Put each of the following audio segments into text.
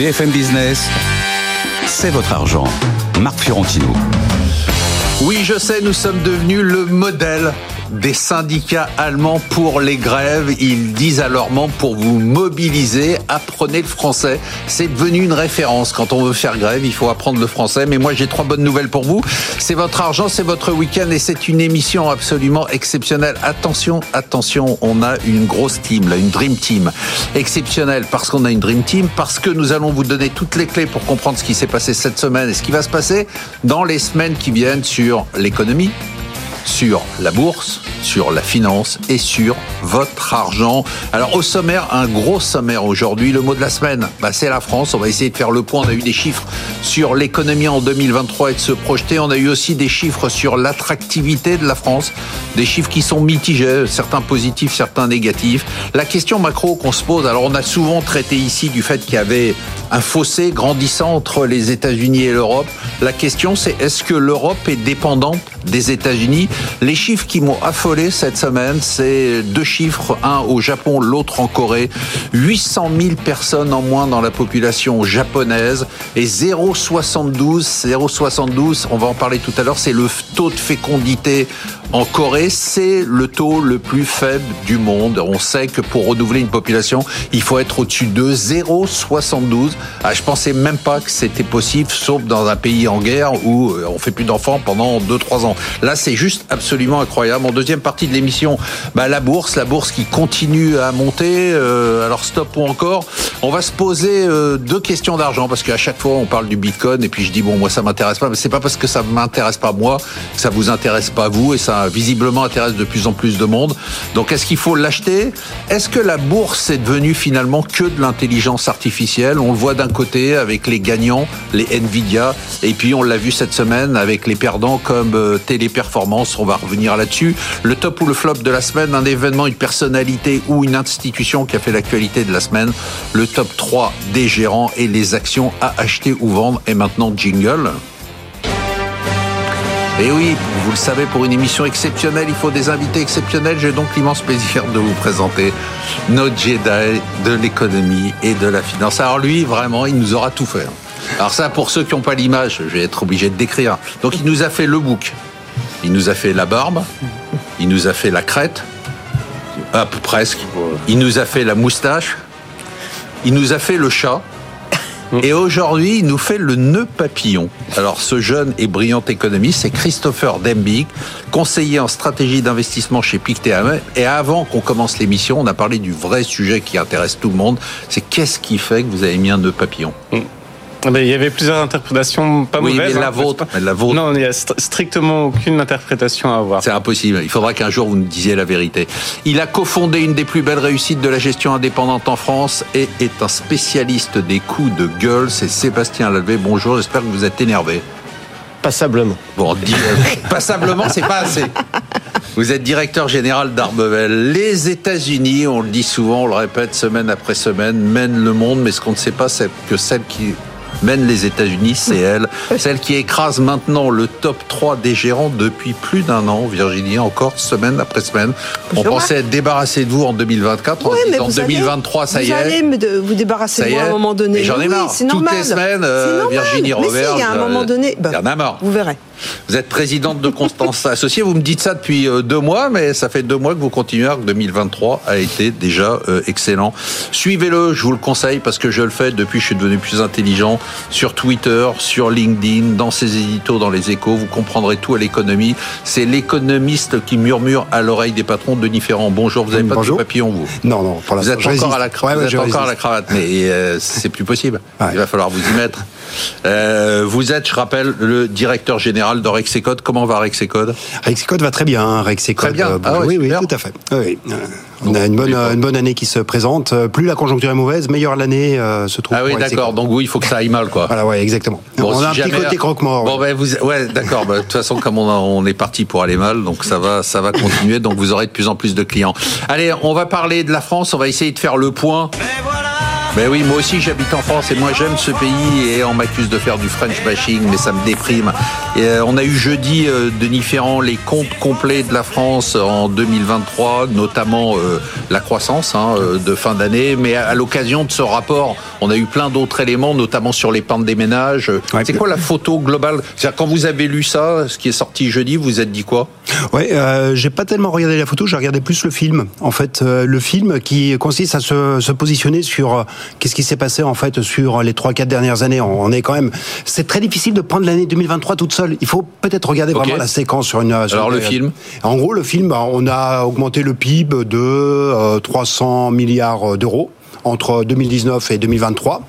BFM Business, c'est votre argent. Marc Fiorentino. Oui, je sais, nous sommes devenus le modèle des syndicats allemands pour les grèves. Ils disent à leurs membres pour vous mobiliser, apprenez le français. C'est devenu une référence. Quand on veut faire grève, il faut apprendre le français. Mais moi, j'ai trois bonnes nouvelles pour vous. C'est votre argent, c'est votre week-end et c'est une émission absolument exceptionnelle. Attention, attention, on a une grosse team, là, une dream team. Exceptionnelle parce qu'on a une dream team, parce que nous allons vous donner toutes les clés pour comprendre ce qui s'est passé cette semaine et ce qui va se passer dans les semaines qui viennent sur l'économie, sur la bourse, sur la finance et sur votre argent. Alors au sommaire, un gros sommaire aujourd'hui. Le mot de la semaine, bah, c'est la France. On va essayer de faire le point. On a eu des chiffres sur l'économie en 2023 et de se projeter. On a eu aussi des chiffres sur l'attractivité de la France. Des chiffres qui sont mitigés, certains positifs, certains négatifs. La question macro qu'on se pose, alors on a souvent traité ici du fait qu'il y avait un fossé grandissant entre les États-Unis et l'Europe. La question c'est est-ce que l'Europe est dépendante des États-Unis Les chiffres qui m'ont affolé cette semaine, c'est deux chiffres, un au Japon, l'autre en Corée. 800 000 personnes en moins dans la population japonaise et 0,72, 0,72, on va en parler tout à l'heure, c'est le taux de fécondité en Corée, c'est le taux le plus faible du monde. On sait que pour renouveler une population, il faut être au-dessus de 0,72. Ah, je pensais même pas que c'était possible, sauf dans un pays en guerre où on fait plus d'enfants pendant 2-3 ans. Là, c'est juste absolument incroyable. En deuxième partie de l'émission, bah, la bourse, la bourse qui continue à monter. Euh, alors stop ou encore? On va se poser euh, deux questions d'argent parce qu'à chaque fois on parle du Bitcoin et puis je dis bon moi ça m'intéresse pas, mais c'est pas parce que ça m'intéresse pas moi que ça vous intéresse pas vous et ça visiblement intéresse de plus en plus de monde. Donc est-ce qu'il faut l'acheter? Est-ce que la bourse est devenue finalement que de l'intelligence artificielle? On le voit d'un côté avec les gagnants, les Nvidia, et puis on l'a vu cette semaine avec les perdants comme euh, On va revenir là-dessus. Le top ou le flop de la semaine, un événement, une personnalité ou une institution qui a fait l'actualité de la semaine. Le top 3 des gérants et les actions à acheter ou vendre. Et maintenant jingle. Et oui, vous le savez, pour une émission exceptionnelle, il faut des invités exceptionnels. J'ai donc l'immense plaisir de vous présenter notre Jedi de l'économie et de la finance. Alors lui, vraiment, il nous aura tout fait. Alors ça, pour ceux qui n'ont pas l'image, je vais être obligé de décrire. Donc il nous a fait le bouc, il nous a fait la barbe, il nous a fait la crête, ah, presque, il nous a fait la moustache, il nous a fait le chat. Et aujourd'hui, il nous fait le nœud papillon. Alors, ce jeune et brillant économiste, c'est Christopher Dembig, conseiller en stratégie d'investissement chez Pictet. Et avant qu'on commence l'émission, on a parlé du vrai sujet qui intéresse tout le monde. C'est qu'est-ce qui fait que vous avez mis un nœud papillon? Il y avait plusieurs interprétations pas oui, mauvaises. Mais la, vôtre, mais la vôtre. Non, il n'y a strictement aucune interprétation à avoir. C'est impossible. Il faudra qu'un jour vous nous disiez la vérité. Il a cofondé une des plus belles réussites de la gestion indépendante en France et est un spécialiste des coups de gueule. C'est Sébastien Lalvé. Bonjour, j'espère que vous êtes énervé. Passablement. Bon, passablement, c'est pas assez. Vous êtes directeur général d'Arbevel. Les États-Unis, on le dit souvent, on le répète semaine après semaine, mènent le monde, mais ce qu'on ne sait pas, c'est que celle qui mène les États-Unis, c'est elle, celle qui écrase maintenant le top 3 des gérants depuis plus d'un an, Virginie, encore semaine après semaine. On pensait être débarrassé de vous en 2024, ouais, en 2023, ça y est. Vous allez me vous débarrasser de moi à un moment donné. J'en ai marre. Toutes les semaines, euh, Virginie Robert. il y a un moment donné, il y en a marre. Vous verrez. Vous êtes présidente de Constance Associée. Vous me dites ça depuis deux mois, mais ça fait deux mois que vous continuez. Que 2023 a été déjà excellent. Suivez-le, je vous le conseille parce que je le fais depuis que je suis devenu plus intelligent sur Twitter, sur LinkedIn, dans ses éditos, dans les échos. Vous comprendrez tout à l'économie. C'est l'économiste qui murmure à l'oreille des patrons de différents. Bonjour, vous n'avez pas Bonjour. de papillon, vous Non, non, pour Vous êtes encore, à la, ouais, vous êtes encore à la cravate, mais euh, c'est plus possible. Ouais. Il va falloir vous y mettre. Euh, vous êtes, je rappelle, le directeur général de Rexecode. Comment va Rexecode? Rexecode va très bien. Rexecode, Très bien. euh, Ah ouais, oui, oui, super. tout à fait. Oui, oui. Euh, On a une bonne, une bonne année qui se présente. Euh, Plus la conjoncture est mauvaise, meilleure l'année euh, se trouve. Ah oui, d'accord. Donc oui, il faut que ça aille mal, quoi. Voilà, ouais, exactement. Bon, on si a un petit côté croque-mort. Bon, ben vous, ouais, d'accord. Bah, De toute façon, comme on, a- on est parti pour aller mal, donc ça va, ça va continuer. Donc vous aurez de plus en plus de clients. Allez, on va parler de la France. On va essayer de faire le point. Ben oui, moi aussi j'habite en France et moi j'aime ce pays et on m'accuse de faire du French bashing, mais ça me déprime. Et euh, on a eu jeudi, euh, Denis Ferrand, les comptes complets de la France en 2023, notamment euh, la croissance hein, de fin d'année. Mais à, l'occasion de ce rapport, on a eu plein d'autres éléments, notamment sur les pentes des ménages. C'est quoi la photo globale? Quand vous avez lu ça, ce qui est sorti jeudi, vous êtes dit quoi? Ouais, euh, j'ai pas tellement regardé la photo, j'ai regardé plus le film. En fait, le film qui consiste à se, se positionner sur qu'est-ce qui s'est passé en fait sur les trois quatre dernières années. On est quand même, c'est très difficile de prendre l'année 2023 toute seule. Il faut peut-être regarder vraiment la séquence sur une. Alors le film. En gros, le film, bah, on a augmenté le PIB de 300 euh, milliards d'euros entre 2019 et 2023.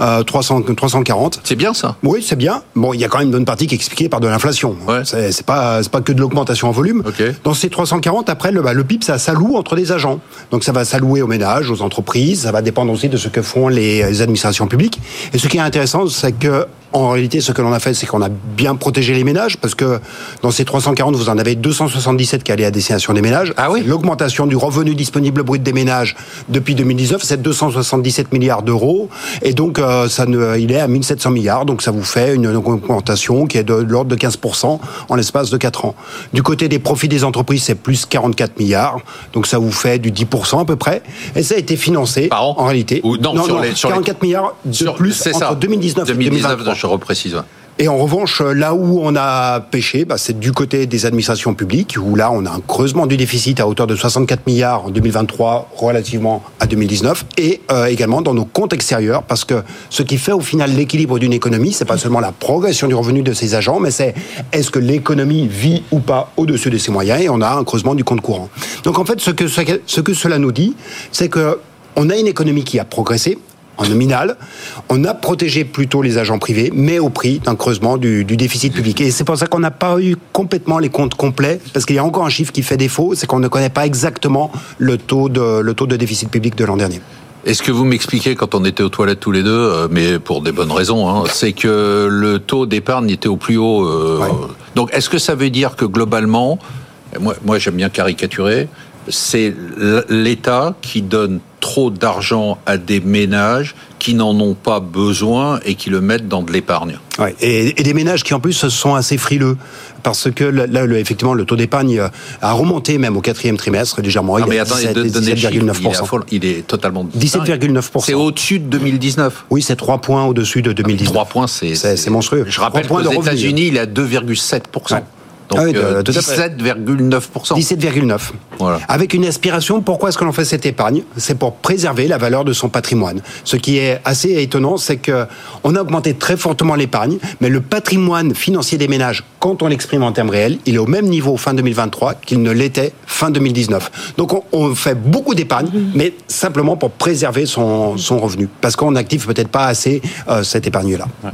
Euh, 300, 340. C'est bien ça Oui, c'est bien. Bon, il y a quand même une bonne partie qui est expliquée par de l'inflation. Ouais. C'est pas, pas que de l'augmentation en volume. Okay. Dans ces 340, après, le, bah, le PIB, ça s'alloue entre les agents. Donc ça va s'allouer aux ménages, aux entreprises. Ça va dépendre aussi de ce que font les administrations publiques. Et ce qui est intéressant, c'est que en réalité, ce que l'on a fait, c'est qu'on a bien protégé les ménages, parce que dans ces 340, vous en avez 277 qui allaient à destination des ménages. Ah oui L'augmentation du revenu disponible brut des ménages depuis 2019, c'est 277 milliards d'euros. Et donc, euh, ça ne, il est à 1700 milliards. Donc, ça vous fait une augmentation qui est de, l'ordre de 15% en l'espace de 4 ans. Du côté des profits des entreprises, c'est plus 44 milliards. Donc, ça vous fait du 10% à peu près. Et ça a été financé, Par an en réalité. Ou, non, non, sur non, les, sur 44 les... milliards de sur, plus entre ça. 2019 et 2023. je reprécise. Et en revanche, là où on a pêché, bah, c'est du côté des administrations publiques, où là, on a un creusement du déficit à hauteur de 64 milliards en 2023 relativement à 2019, et euh, également dans nos comptes extérieurs, parce que ce qui fait au final l'équilibre d'une économie, c'est pas seulement la progression du revenu de ses agents, mais c'est est-ce que l'économie vit ou pas au-dessus de ses moyens, et on a un creusement du compte courant. Donc en fait, ce que, ce que cela nous dit, c'est que on a une économie qui a progressé, en nominal. On a protégé plutôt les agents privés, mais au prix d'un creusement du, du, déficit public. Et c'est pour ça qu'on n'a pas eu complètement les comptes complets, parce qu'il y a encore un chiffre qui fait défaut, c'est qu'on ne connaît pas exactement le taux de, le taux de déficit public de l'an dernier. Est-ce que vous m'expliquez quand on était aux toilettes tous les deux, euh, mais pour des bonnes raisons, hein, c'est que le taux d'épargne était au plus haut. Euh, ouais. Donc, est-ce que ça veut dire que globalement, moi, moi j'aime bien caricaturer, c'est l'État qui donne trop d'argent à des ménages qui n'en ont pas besoin et qui le mettent dans de l'épargne. Ouais, et, et, des ménages qui en plus sont assez frileux parce que là, le, effectivement, le taux d'épargne a remonté même au quatrième trimestre légèrement. Ah, il mais attendez, 17,9%. Il, il, est totalement 17,9%. C'est au-dessus de 2019. Oui, c'est 3 points au-dessus de 2019. 3 points, c'est monstrueux. Je rappelle qu'aux États-Unis, il est à 2,7%. Ouais. Donc, ah oui, euh, 17,9%. 17,9%. Voilà. Avec une aspiration, pourquoi est-ce que l'on fait cette épargne? C'est pour préserver la valeur de son patrimoine. Ce qui est assez étonnant, c'est que on a augmenté très fortement l'épargne, mais le patrimoine financier des ménages, quand on l'exprime en termes réels, il est au même niveau fin 2023 qu'il ne l'était fin 2019. Donc on, on fait beaucoup d'épargne, mais simplement pour préserver son, son revenu, parce qu'on n'active peut-être pas assez euh, cette épargne-là. Ouais.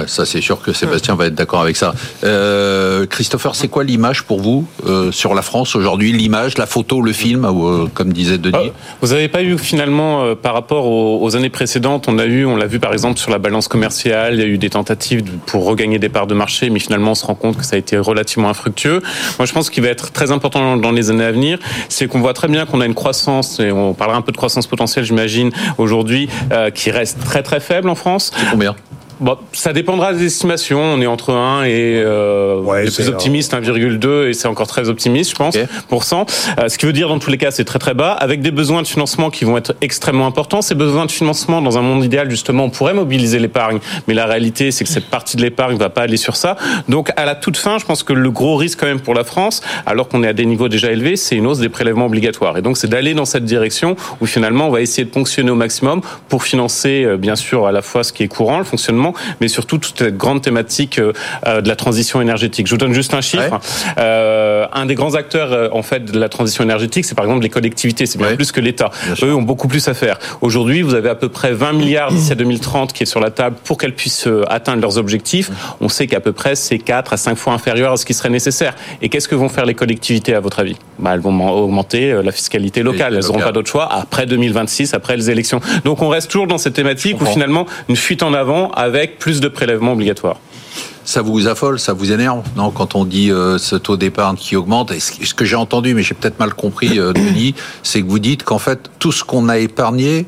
ouais, ça c'est sûr que Sébastien va être d'accord avec ça. Euh, Christopher, c'est quoi l'image pour vous euh, sur la France aujourd'hui? L'image, la photo, le film, euh, comme disait Denis? Vous n'avez pas eu finalement, euh, par rapport aux, aux, années précédentes, on a eu, on l'a vu par exemple sur la balance commerciale, il y a eu des tentatives pour regagner des parts de marché, mais finalement on se rend compte que ça a été relativement infructueux. Moi je pense qu'il va être très important dans les années à venir, c'est qu'on voit très bien qu'on a une croissance, et on parlera un peu de croissance potentielle j'imagine aujourd'hui, euh, qui reste très très faible en France. C'est combien? Bon, ça dépendra des estimations. On est entre 1 et euh, ouais, les plus optimistes 1,2 et c'est encore très optimiste, je pense, okay. pour cent. Euh, ce qui veut dire dans tous les cas c'est très très bas, avec des besoins de financement qui vont être extrêmement importants. Ces besoins de financement dans un monde idéal justement, on pourrait mobiliser l'épargne, mais la réalité c'est que cette partie de l'épargne va pas aller sur ça. Donc à la toute fin, je pense que le gros risque quand même pour la France, alors qu'on est à des niveaux déjà élevés, c'est une hausse des prélèvements obligatoires. Et donc c'est d'aller dans cette direction où finalement on va essayer de ponctionner au maximum pour financer euh, bien sûr à la fois ce qui est courant, le fonctionnement mais surtout toute cette grande thématique euh, de la transition énergétique. Je vous donne juste un chiffre. Ouais. Euh, un des grands acteurs euh, en fait de la transition énergétique, c'est par exemple les collectivités. C'est bien ouais. plus que l'État. Eux ont beaucoup plus à faire. Aujourd'hui, vous avez à peu près 20 milliards d'ici à 2030 qui est sur la table pour qu'elles puissent euh, atteindre leurs objectifs. On sait qu'à peu près c'est 4 à 5 fois inférieur à ce qui serait nécessaire. Et qu'est-ce que vont faire les collectivités à votre avis? Bah, Elles vont augmenter euh, la fiscalité locale. Elles n'auront pas d'autre choix après 2026, après les élections. Donc on reste toujours dans cette thématique où finalement une fuite en avant avec plus de prélèvements obligatoires. Ça vous affole, ça vous énerve, non Quand on dit euh, ce taux d'épargne qui augmente, et ce que j'ai entendu, mais j'ai peut-être mal compris, euh, Denis, c'est que vous dites qu'en fait tout ce qu'on a épargné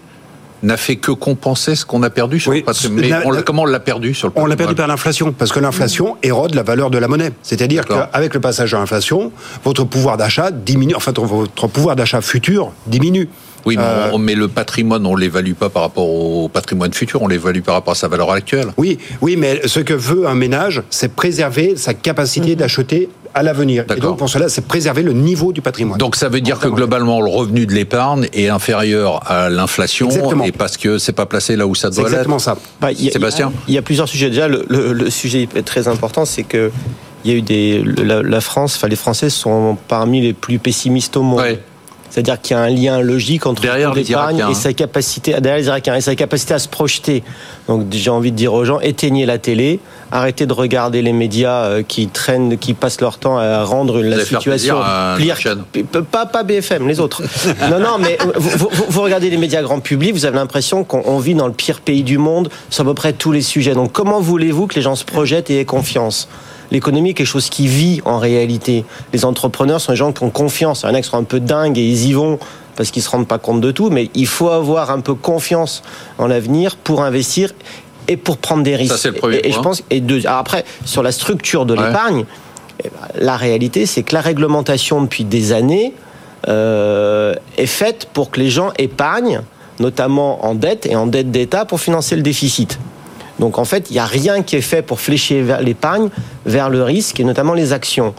n'a fait que compenser ce qu'on a perdu sur le patrimoine. comment on l'a perdu sur le patrimoine On l'a perdu par l'inflation, parce que l'inflation érode la valeur de la monnaie. C'est-à-dire qu'avec le passage à l'inflation, votre pouvoir d'achat diminue, enfin votre pouvoir d'achat futur diminue. Oui, euh, mais, le patrimoine, on l'évalue pas par rapport au patrimoine futur, on l'évalue par rapport à sa valeur actuelle. Oui, oui, mais ce que veut un ménage, c'est préserver sa capacité mhm. d'acheter à l'avenir. Et donc pour cela, c'est préserver le niveau du patrimoine. Donc ça veut dire que globalement, le revenu de l'épargne est inférieur à l'inflation et parce que c'est pas placé là où ça doit l'être. Exactement ça. Bah, Sébastien, il y, a plusieurs sujets. Déjà, le, sujet très important, c'est que il y a eu des la, France, enfin les Français sont parmi les plus pessimistes au monde. C'est-à-dire qu'il y a un lien logique entre l'épargne et sa capacité derrière les Irakiens et sa capacité à se projeter. Donc j'ai envie de dire aux gens éteignez la télé, arrêtez de regarder les médias euh, qui traînent, qui passent leur temps à rendre la situation pire. Pas, pas BFM, les autres. non, non, mais vous, vous, regardez les médias grand public, vous avez l'impression qu'on vit dans le pire pays du monde sur à peu près tous les sujets. Donc comment voulez-vous que les gens se projettent et aient confiance? L'économie est quelque chose qui vit en réalité. Les entrepreneurs sont des gens qui ont confiance. Il y en a qui sont un peu dingues et ils y vont parce qu'ils se rendent pas compte de tout, mais il faut avoir un peu confiance en l'avenir pour investir et pour prendre des risques. Ça, c'est le premier et, je pense et après sur la structure de l'épargne, eh ben, la réalité c'est que la réglementation depuis des années euh, est faite pour que les gens épargnent, notamment en dette et en dette d'État pour financer le déficit. Donc en fait, il n'y a rien qui est fait pour flécher l'épargne vers le risque et notamment les actions.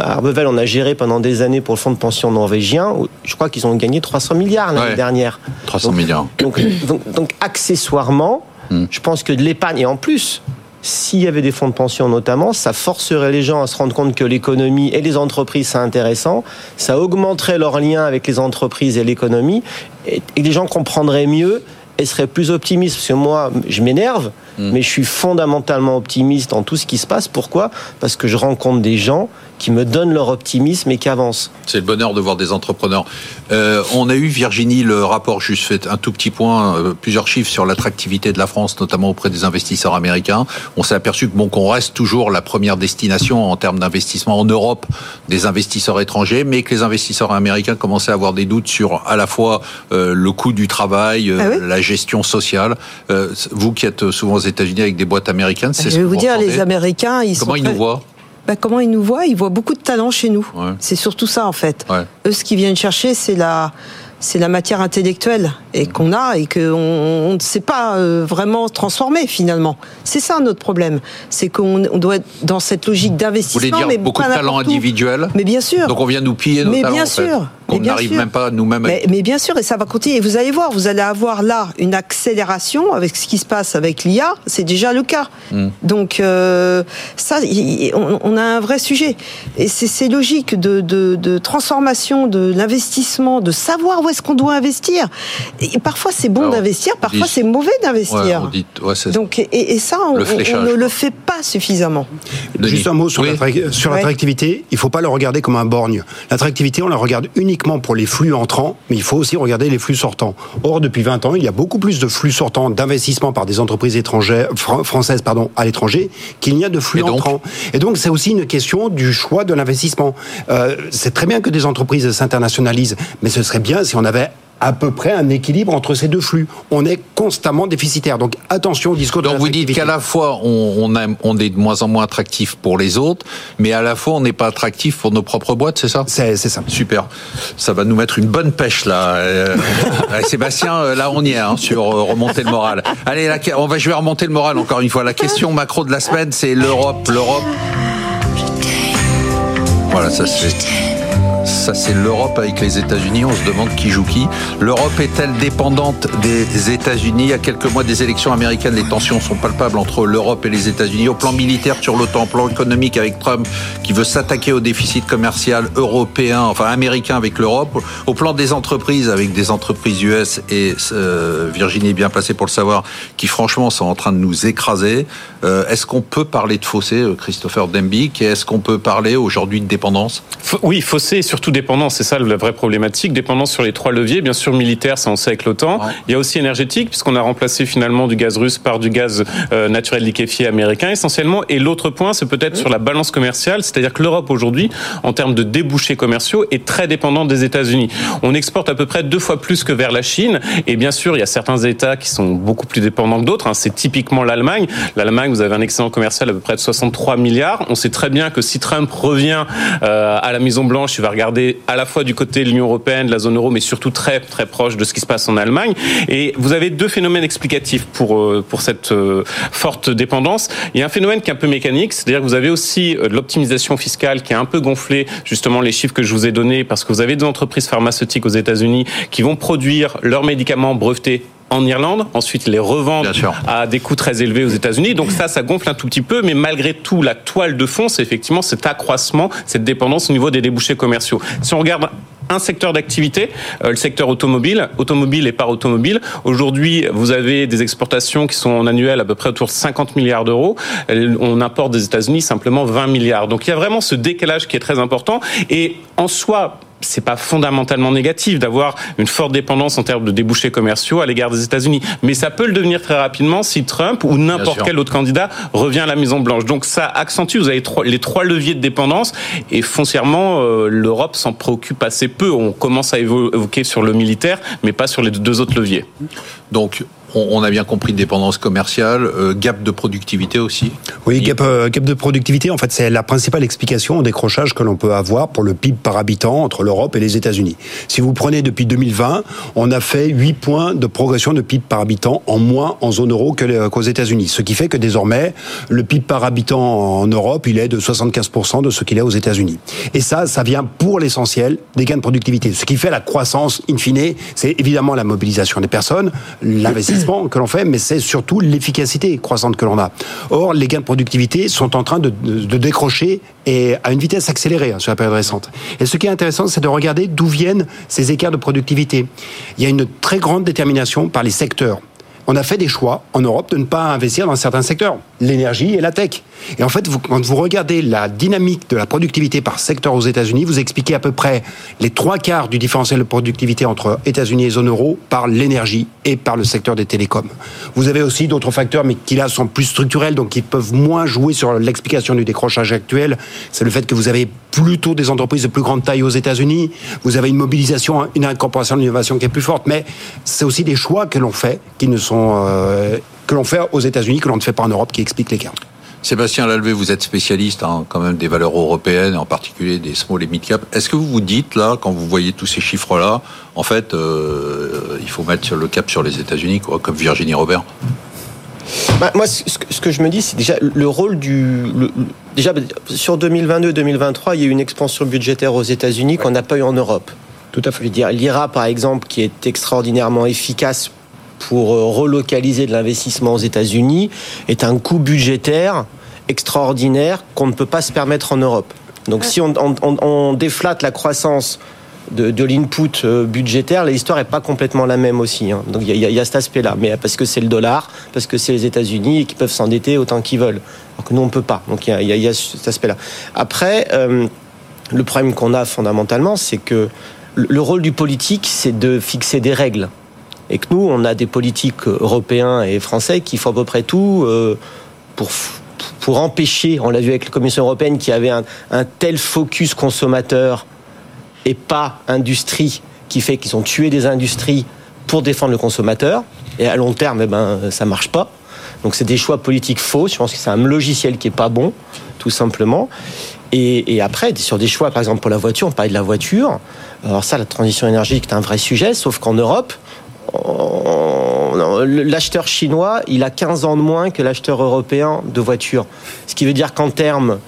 À Arbevel, on a géré pendant des années pour le fonds de pension norvégien. Je crois qu'ils ont gagné 300 milliards l'année dernière. 300 milliards. Donc, donc, accessoirement, hmm. je pense que de l'épargne, et en plus, s'il y avait des fonds de pension notamment, ça forcerait les gens à se rendre compte que l'économie et les entreprises, c'est intéressant. Ça augmenterait leur lien avec les entreprises et l'économie. Et les gens comprendraient mieux et serait plus optimiste. Parce que moi, je m'énerve, hmm. mais je suis fondamentalement optimiste en tout ce qui se passe. Pourquoi? Parce que je rencontre des gens qui me donnent leur optimisme et qui avancent. C'est le bonheur de voir des entrepreneurs. Euh, on a eu, Virginie, le rapport, juste fait un tout petit point, euh, plusieurs chiffres sur l'attractivité de la France, notamment auprès des investisseurs américains. On s'est aperçu que bon, qu'on reste toujours la première destination en termes d'investissement en Europe des investisseurs étrangers, mais que les investisseurs américains commençaient à avoir des doutes sur à la fois euh, le coût du travail, ah la gestion sociale. vous qui êtes souvent aux États-Unis avec des boîtes américaines, c'est Je vais vous, dire, les Américains, ils Comment ils nous voient bah, comment ils nous voient? Ils voient beaucoup de talent chez nous. C'est surtout ça en fait. Eux, ce qu'ils viennent chercher, c'est la c'est la matière intellectuelle et qu'on a et qu'on ne sait pas euh, vraiment transformer finalement. C'est ça notre problème, c'est qu'on doit être dans cette logique d'investissement. Vous voulez dire beaucoup de talents individuels Mais bien sûr. Donc on vient nous piller nos mais talents. Bien sûr. On n'arrive même pas nous-mêmes. Mais, mais, bien sûr, et ça va continuer. Et vous allez voir, vous allez avoir là une accélération avec ce qui se passe avec l'IA. C'est déjà le cas. Mm. Donc euh, ça, on, a un vrai sujet. Et c'est logique de, de, de transformation de l'investissement, de savoir où est-ce qu'on doit investir. Et parfois c'est bon d'investir, parfois c'est mauvais d'investir. Donc et, ça on, ne le fait pas suffisamment. Juste un mot sur l'attractivité. Il faut pas le regarder comme un borgne. L'attractivité, on la regarde uniquement pour les flux entrants, mais il faut aussi regarder les flux sortants. Or depuis 20 ans, il y a beaucoup plus de flux sortants d'investissement par des entreprises étrangères françaises pardon à l'étranger qu'il n'y a de flux entrants. Et donc c'est aussi une question du choix de l'investissement. Euh, c'est très bien que des entreprises s'internationalisent, mais ce serait bien si on avait à peu près un équilibre entre ces deux flux. On est constamment déficitaire. Donc attention au discours de Donc vous dites qu'à la fois on, on, est de moins en moins attractif pour les autres, mais à la fois on n'est pas attractif pour nos propres boîtes, c'est ça? C'est ça. Super. Ça va nous mettre une bonne pêche là. Euh, Sébastien, euh, là on y est hein, sur euh, remonter le moral. Allez, on va je vais remonter le moral encore une fois. La question macro de la semaine, c'est l'Europe. L'Europe. Voilà, ça se fait ça c'est l'Europe avec les États-Unis. On se demande qui joue qui. L'Europe est-elle dépendante des États-Unis? À quelques mois des élections américaines, les tensions sont palpables entre l'Europe et les États-Unis. Au plan militaire sur l'OTAN, au plan économique avec Trump qui veut s'attaquer au déficit commercial européen, enfin américain avec l'Europe. Au plan des entreprises avec des entreprises US et euh, Virginie est bien placée pour le savoir, qui franchement sont en train de nous écraser. Euh, est-ce qu'on peut parler de fossé, euh, Christopher Dembick, et est-ce qu'on peut parler aujourd'hui de dépendance? Oui, fossé surtout dépendance, c'est ça la vraie problématique. Dépendance sur les trois leviers, bien sûr militaire, ça on sait avec l'OTAN. Il y a aussi énergétique, puisqu'on a remplacé finalement du gaz russe par du gaz euh, naturel liquéfié américain essentiellement. Et l'autre point, c'est peut-être sur la balance commerciale, c'est C'est-à-dire que l'Europe aujourd'hui, en termes de débouchés commerciaux, est très dépendante des États-Unis. On exporte à peu près deux fois plus que vers la Chine. Et bien sûr, il y a certains États qui sont beaucoup plus dépendants que d'autres. Hein. C'est typiquement l'Allemagne. L'Allemagne, vous avez un excédent commercial à peu près de 63 milliards. On sait très bien que si Trump revient euh, à la Maison Blanche, il va regarder à la fois du côté de l'Union européenne, de la zone euro, mais surtout très très proche de ce qui se passe en Allemagne. Et vous avez deux phénomènes explicatifs pour euh, pour cette euh, forte dépendance. Il y a un phénomène qui est un peu mécanique, c'est-à-dire que vous avez aussi de l'optimisation fiscale qui a un peu gonflé justement les chiffres que je vous ai donnés parce que vous avez des entreprises pharmaceutiques aux États-Unis qui vont produire leurs médicaments brevetés en Irlande, ensuite les revendent à des coûts très élevés aux États-Unis. Donc ça, ça gonfle un tout petit peu, mais malgré tout, la toile de fond, c'est effectivement cet accroissement, cette dépendance au niveau des débouchés commerciaux. Si on regarde un secteur d'activité, euh, le secteur automobile, automobile et par automobile. Aujourd'hui, vous avez des exportations qui sont en annuel à peu près autour de 50 milliards d'euros. On importe des États-Unis simplement 20 milliards. Donc il y a vraiment ce décalage qui est très important. Et en soi, c'est pas fondamentalement négatif d'avoir une forte dépendance en termes de débouchés commerciaux à l'égard des États-Unis, mais ça peut le devenir très rapidement si Trump ou n'importe quel autre candidat revient à la Maison Blanche. Donc ça accentue. Vous avez les trois leviers de dépendance et foncièrement euh, l'Europe s'en préoccupe assez peu. On commence à évoquer sur le militaire, mais pas sur les deux autres leviers. Donc on, a bien compris dépendance commerciale, euh, gap de productivité aussi. Oui, gap, euh, gap de productivité, en fait, c'est la principale explication au décrochage que l'on peut avoir pour le PIB par habitant entre l'Europe et les États-Unis. Si vous prenez depuis 2020, on a fait 8 points de progression de PIB par habitant en moins en zone euro qu'aux États-Unis. Ce qui fait que désormais, le PIB par habitant en Europe, il est de 75% de ce qu'il est aux États-Unis. Et ça, ça vient pour l'essentiel des gains de productivité. Ce qui fait la croissance, in fine, c'est évidemment la mobilisation des personnes, l'investissement que l'on fait, mais c'est surtout l'efficacité croissante que l'on a. Or, les gains de productivité sont en train de, décrocher et à une vitesse accélérée hein, sur la période récente. Et ce qui est intéressant, c'est de regarder d'où viennent ces écarts de productivité. Il y a une très grande détermination par les secteurs on a fait des choix en Europe de ne pas investir dans certains secteurs, l'énergie et la tech. Et en fait, quand vous regardez la dynamique de la productivité par secteur aux États-Unis, vous expliquez à peu près les trois quarts du différentiel de productivité entre États-Unis et zone euro par l'énergie et par le secteur des télécoms. Vous avez aussi d'autres facteurs, mais qui là sont plus structurels, donc qui peuvent moins jouer sur l'explication du décrochage actuel. C'est le fait que vous avez plutôt des entreprises de plus grande taille aux États-Unis. Vous avez une mobilisation, une incorporation de l'innovation qui est plus forte, mais c'est aussi des choix que l'on fait qui ne sont euh, que l'on fait aux États-Unis, que l'on ne fait pas en Europe, qui explique l'écart. Sébastien Lalvé, vous êtes spécialiste hein, quand même des valeurs européennes, en particulier des small et mid cap. Est-ce que vous vous dites là, quand vous voyez tous ces chiffres-là, en fait, euh, il faut mettre le cap sur les États-Unis, quoi, comme Virginie Robert? Bah, moi, ce que, je me dis, c'est déjà le rôle du. déjà, sur 2022-2023, il y a eu une expansion budgétaire aux États-Unis qu'on n'a pas eu en Europe. Tout à fait. Je veux dire, l'IRA, par exemple, qui est extraordinairement efficace pour euh, relocaliser de l'investissement aux États-Unis est un coût budgétaire extraordinaire qu'on ne peut pas se permettre en Europe. Donc si on, déflate la croissance de, l'input euh, budgétaire, l'histoire n'est pas complètement la même aussi. Hein. Donc il y, a cet aspect-là, mais parce que c'est le dollar, parce que c'est les États-Unis qui peuvent s'endetter autant qu'ils veulent. Alors que nous on peut pas. Donc il y, a, cet aspect-là. Après, euh, le problème qu'on a fondamentalement, c'est que le rôle du politique, c'est de fixer des règles et que nous, on a des politiques européens et français qui font à peu près tout euh, pour pour empêcher, on l'a vu avec la Commission européenne qui avait un, tel focus consommateur et pas industrie qui fait qu'ils ont tué des industries pour défendre le consommateur. Et à long terme, eh ben, ça marche pas. Donc c'est des choix politiques faux. Je pense que c'est un logiciel qui est pas bon, tout simplement. Et, et, après, sur des choix, par exemple pour la voiture, on parlait de la voiture. Alors ça, la transition énergétique est un vrai sujet, sauf qu'en Europe, l'acheteur chinois, il a 15 ans de moins que l'acheteur européen de voitures. Ce qui veut dire qu'en termes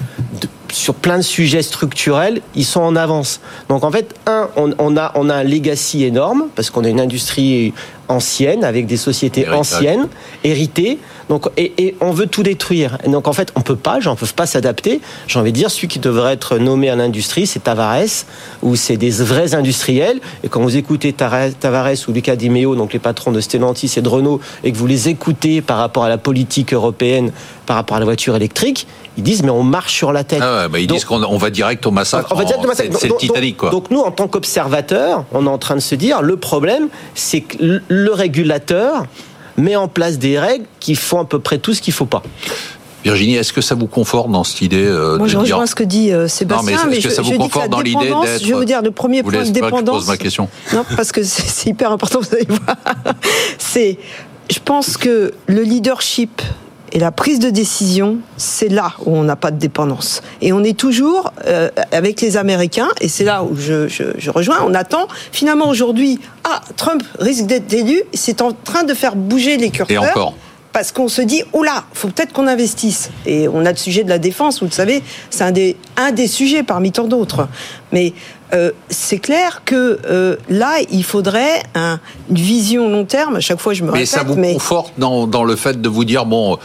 sur plein de sujets structurels, ils sont en avance. Donc en fait, un, on, a, on a un legacy énorme parce qu'on a une industrie ancienne avec des sociétés anciennes, héritées. Donc, et, on veut tout détruire. donc en fait, on peut pas, gens peuvent pas s'adapter. J'ai envie de dire, celui qui devrait être nommé à l'industrie, c'est Tavares, ou c'est des vrais industriels. Et quand vous écoutez Tavares ou Lucas Di Meo, donc les patrons de Stellantis et de Renault, et que vous les écoutez par rapport à la politique européenne, par rapport à la voiture électrique, ils disent mais on marche sur la tête. Ah bah, ils disent qu'on va direct au massacre. C'est le Titanic quoi. Donc, nous, en tant qu'observateurs, on est en train de se dire le problème, c'est que le régulateur met en place des règles qui font à peu près tout ce qu'il faut pas. Virginie, est-ce que ça vous conforte dans cette idée euh, Moi, de je dire... rejoins ce que dit euh, Sébastien, Non, mais mais, est-ce que je, ça vous je dis que conforte la dans l'idée dépendance, d'être- je vais vous dire, le premier Vous point de pas que je dépendance. pose ma question. Non, parce que c'est c'est hyper important, vous allez voir. C'est, je pense que le leadership et la prise de décision, c'est là où on n'a pas de dépendance. Et on est toujours euh, avec les Américains, et c'est là où je, je, je rejoins. On attend finalement aujourd'hui, ah, Trump risque d'être élu, c'est en train de faire bouger les curseurs. Et encore. Parce qu'on se dit, oula, faut peut-être qu'on investisse. Et on a le sujet de la défense, vous le savez, c'est un des, un des sujets parmi tant d'autres. Mais euh, c'est clair que euh, là, il faudrait un- une vision long terme. À chaque fois, je me Mais répète, ça vous mais conforte dans, dans le fait de vous dire bon,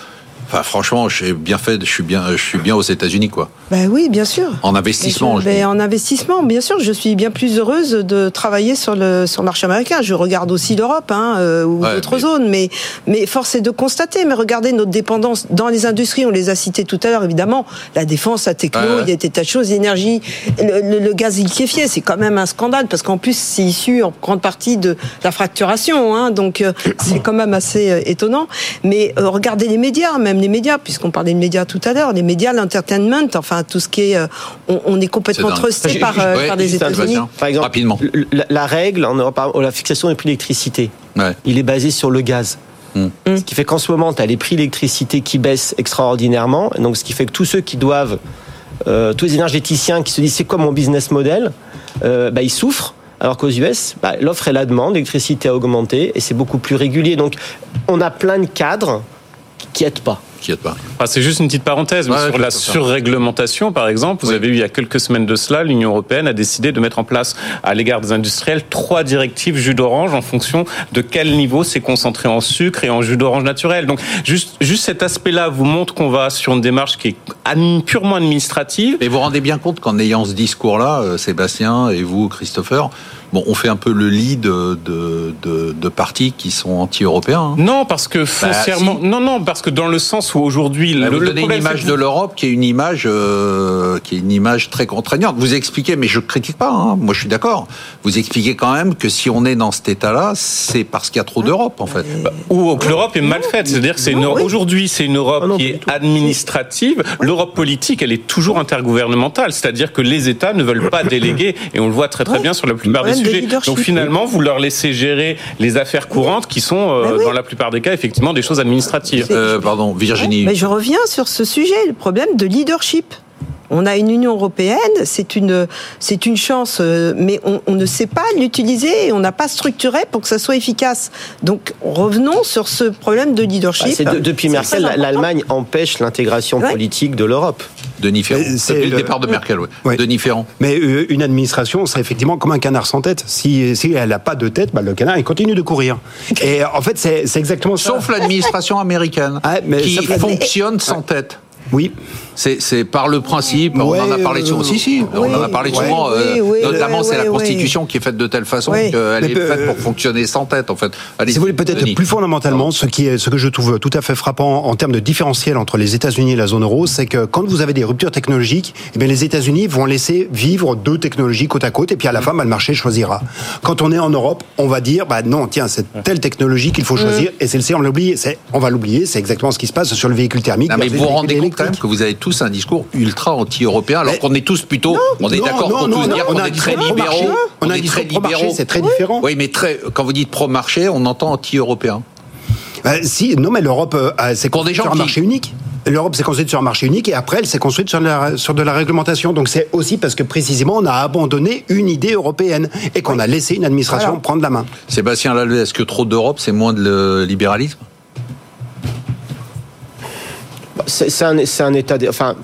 enfin franchement, j'ai bien fait, je suis bien, je suis bien aux États-Unis quoi. Ben oui, bien sûr. En investissement. Je ben, en investissement, bien sûr, je suis bien plus heureuse de travailler sur le sur le marché américain. Je regarde aussi l'Europe hein, euh, ou Ouais, d'autres mais- zones, mais mais force est de constater. Mais regardez notre dépendance dans les industries. On les a citées tout à l'heure, évidemment. La défense, la techno, Ouais, ouais. il y a des tas de choses, l'énergie, le, le- le gaz liquéfié, c'est quand même un scandale parce qu'en plus c'est issu en grande partie de la fracturation. Hein, donc euh, c'est quand même assez euh, étonnant. Mais regardez les médias, même les médias, puisqu'on parlait de médias tout à l'heure, les médias, l'entertainment, enfin tout ce qui est, euh, on, on est complètement dingue. trusté par, euh, ouais, par les États-Unis. Sébastien. Par exemple, Rapidement. La, la règle en Europe, la fixation des prix d'électricité, Ouais. il est basé sur le gaz. Hmm. Ce qui fait qu'en ce moment, tu as les prix d'électricité qui baissent extraordinairement. Et Donc, ce qui fait que tous ceux qui doivent, euh, tous les énergéticiens qui se disent c'est quoi mon business model, euh, bah, ils souffrent. Alors qu'aux US, bah, l'offre et la demande, l'électricité a augmenté et c'est beaucoup plus régulier. Donc, on a plein de cadres qui pas. Ah, c'est juste une petite parenthèse, mais Ouais, sur la surréglementation, par exemple, vous Oui. avez eu il y a quelques semaines de cela, l'Union européenne a décidé de mettre en place à l'égard des industriels trois directives jus d'orange en fonction de quel niveau c'est concentré en sucre et en jus d'orange naturel. Donc juste, juste cet aspect-là vous montre qu'on va sur une démarche qui est purement administrative. Mais vous vous rendez bien compte qu'en ayant ce discours-là, euh, Sébastien et vous, Christopher, bon, on fait un peu le lit de, de, de, de partis qui sont anti-européens. hein. Non, parce que foncièrement, non, non, parce que dans le sens où aujourd'hui Là, le, vous le donnez une image de l'Europe qui est une image euh, qui est une image très contraignante. Vous expliquez, mais je critique pas. hein, moi, je suis d'accord. Vous expliquez quand même que si on est dans cet état-là, c'est parce qu'il y a trop d'Europe, en fait. ou que l'Europe est mal faite. C'est-à-dire que c'est une, oui. aujourd'hui, c'est une Europe Ah non, qui est administrative. L'Europe politique, elle est toujours intergouvernementale. C'est-à-dire que les États ne veulent pas déléguer. Et on le voit très très bien sur la plupart des Leadership. Donc finalement, vous leur laissez gérer les affaires courantes qui sont, euh, oui. dans la plupart des cas, effectivement, des choses administratives. Euh, pardon, Virginie. Mais je reviens sur ce sujet, le problème de leadership. On a une Union européenne, c'est une, c'est une chance, euh, mais on, on ne sait pas l'utiliser et on n'a pas structuré pour que ça soit efficace. Donc revenons sur ce problème de leadership. Bah, de- depuis Merkel, l'Allemagne empêche l'intégration Ouais. politique de l'Europe. Denis Ferrand. Euh, c'est Depuis le le- départ de Merkel, oui. Ouais. Denis Ferrand. Mais euh, une administration, c'est effectivement comme un canard sans tête. Si, si elle n'a pas de tête, bah, le canard, il continue de courir. Et en fait, c'est exactement ça. Sauf l'administration américaine, Ah, mais qui fonctionne sans tête. Oui. C'est par le principe, on en a parlé euh, souvent. Si, si, on en a parlé souvent. oui, euh, oui, notamment, oui, c'est la oui, Constitution qui est faite de telle façon Oui. qu'elle est faite pour fonctionner sans tête, en fait. Allez, Si vous voulez peut-être plus fondamentalement, ce qui est, ce que je trouve tout à fait frappant en termes de différentiel entre les États-Unis et la zone euro, c'est que quand vous avez des ruptures technologiques, eh bien les États-Unis vont laisser vivre deux technologies côte à côte, et puis à la fin, bah, le marché choisira. Quand on est en Europe, on va dire, bah non, tiens, c'est telle technologie qu'il faut choisir, et celle-ci, on l'oublie. On va l'oublier. C'est exactement ce qui se passe sur le véhicule thermique. Non, mais vous vous rendez compte quand même que vous avez tous un discours ultra anti-européen, alors qu'on est tous plutôt, on est d'accord pour tous non, dire on qu'on est très libéraux. On est très libéraux. c'est très différent. Oui, mais très, quand vous dites pro-marché, on entend anti-européen. Bah, si, non, mais l'Europe euh, des construite sur un qui- marché unique. L'Europe s'est construite sur un marché unique et après elle s'est construite sur, la- sur de la réglementation. Donc c'est aussi parce que précisément on a abandonné une idée européenne et qu'on a laissé une administration Voilà. prendre la main. Sébastien Lalvé, est-ce que trop d'Europe, c'est moins de libéralisme? C'est un, état. de- enfin,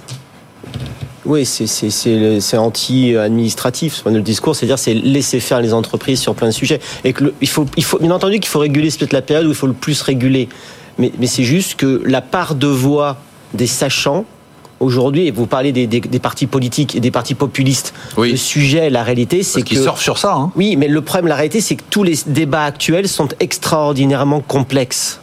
oui, c'est- anti-administratif. Le discours, c'est-à-dire c'est laisser faire les entreprises sur plein de sujets. Et que le- il faut, il faut, bien entendu qu'il faut réguler, c'est peut-être la période où il faut le plus réguler. Mais, mais c'est juste que la part de voix des sachants aujourd'hui, et vous parlez des, des, des partis politiques et des partis populistes, Oui. le sujet, la réalité, c'est Parce qu'ils surfent sur ça. Hein. oui, mais le problème, la réalité, c'est que tous les débats actuels sont extraordinairement complexes.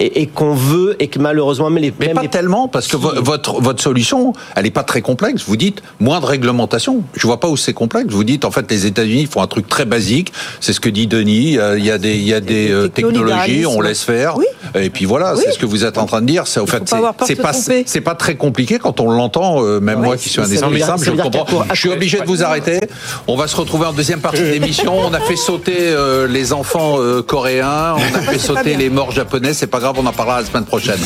Et, et qu'on veut et que malheureusement mais les Mais même pas les- tellement, parce que vo- votre, votre solution, elle n'est pas très complexe. Vous dites moins de réglementation. Je vois pas où c'est complexe. Vous dites, en fait, les États-Unis font un truc très basique. C'est ce que dit Denis. Euh, Il y a des, il y a des euh, technologies, on laisse faire. Oui. Et puis voilà, Oui. c'est ce que vous êtes en train de dire. C'est au fait, c'est pas, c'est pas très compliqué quand on l'entend. euh, même Ouais, moi, qui suis un ça je comprends. Je suis obligé de vous arrêter. On va se retrouver en deuxième partie de l'émission. On a fait sauter euh, les enfants euh, coréens, on a fait sauter les morts japonais. C'est pas grave, on en parlera la semaine prochaine.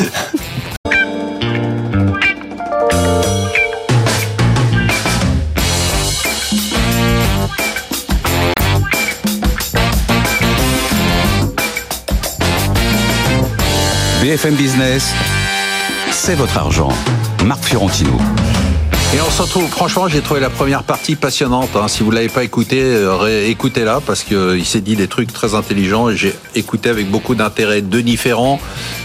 BFM Business, c'est votre argent. Marc Fiorentino. Et on se retrouve, franchement, j'ai trouvé la première partie passionnante. hein. Si vous l'avez pas écouté, euh, écoutez-la parce qu'il s'est dit des trucs très intelligents et j'ai écouté avec beaucoup d'intérêt Denis Ferrand,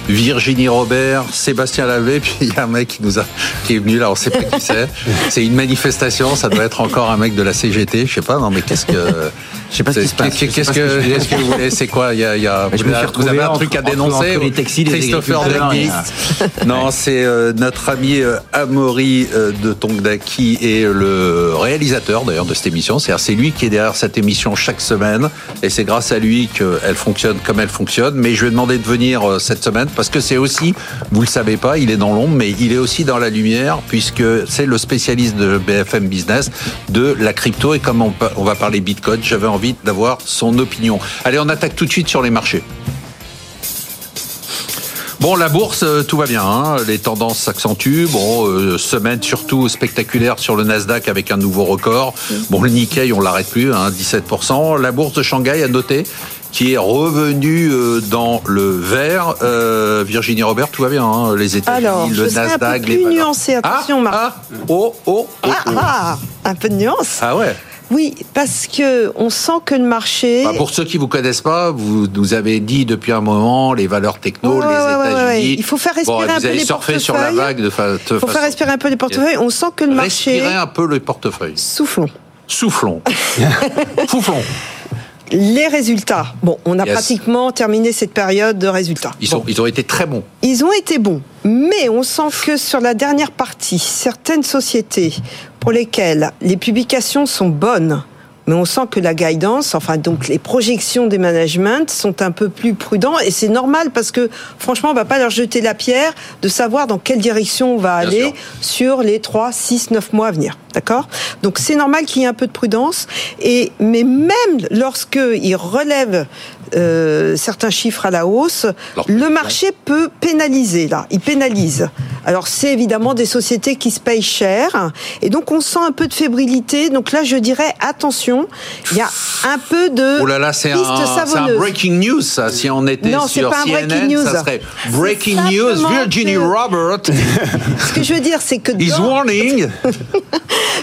Virginie Robert, Sébastien Lavé, puis il y a un mec qui nous a, qui est venu là, on sait pas qui c'est. C'est une manifestation, ça doit être encore un mec de la CGT, je sais pas, non mais qu'est-ce que... Je sais pas ce qui se passe. Qu'est-ce que, ce vous voulez, c'est quoi Il y a, y a, vous, avez- vous retrouvé avez un truc à dénoncer les taxis et les Christopher et, Non, c'est euh, notre ami euh, Amaury euh, de Tongdaki et le réalisateur d'ailleurs de cette émission. C'est-à-dire c'est lui qui est derrière cette émission chaque semaine et c'est grâce à lui qu'elle fonctionne comme elle fonctionne. Mais je lui ai demandé de venir cette semaine parce que c'est aussi, vous le savez pas, il est dans l'ombre, mais il est aussi dans la lumière puisque c'est le spécialiste de BFM Business de la crypto et comme on va parler Bitcoin, j'avais envie d'avoir son opinion. Allez, on attaque tout de suite sur les marchés. Bon, la bourse, euh, tout va bien. hein. Les tendances s'accentuent. Bon, euh, semaine surtout spectaculaire sur le Nasdaq avec un nouveau record. Bon, le Nikkei, on l'arrête plus, hein, 17%. La bourse de Shanghai a noté qui est revenu euh, dans le vert. Euh, Virginie Robert, tout va bien. hein. Les États-Unis, le serais un Nasdaq, peu les plus valeurs. nuancée. Attention, ah, Marc. ah, oh, oh, oh, Ah, oh. ah, un peu de nuance. Ah ouais. Oui, parce que on sent que le marché. Bah, pour ceux qui vous connaissent pas, vous nous avez dit depuis un moment les valeurs techno, Ouais, les ouais, États-Unis. ouais. Il faut faire respirer bon, un vous peu avez les surfé sur la portefeuilles. vague de, fa- de Il faut façon. faire respirer un peu les portefeuilles. On sent que le marché. Respirez un peu le portefeuille. Soufflons. Soufflons. Soufflons. Les résultats. Bon, on a Yes. pratiquement terminé cette période de résultats. Ils, Bon. sont, ils ont été très bons. Ils ont été bons, mais on sent que sur la dernière partie, certaines sociétés pour lesquelles les publications sont bonnes, mais on sent que la guidance, enfin donc les projections des managements sont un peu plus prudents et c'est normal parce que franchement on va pas leur jeter la pierre de savoir dans quelle direction on va Bien aller sûr. sur les 3, 6, 9 mois à venir. D'accord? Donc c'est normal qu'il y ait un peu de prudence. Et, mais même lorsqu'ils relèvent euh, certains chiffres à la hausse, le marché peut pénaliser là. Il pénalise. Alors c'est évidemment des sociétés qui se payent cher. Et donc on sent un peu de fébrilité. Donc là je dirais attention, il y a un peu de Oh là là, c'est un, breaking news, ça. Si on était Non, sur pas un CNN, breaking news. ça serait breaking news. Virginie que- Robert Ce que je veux dire c'est que dans- warning.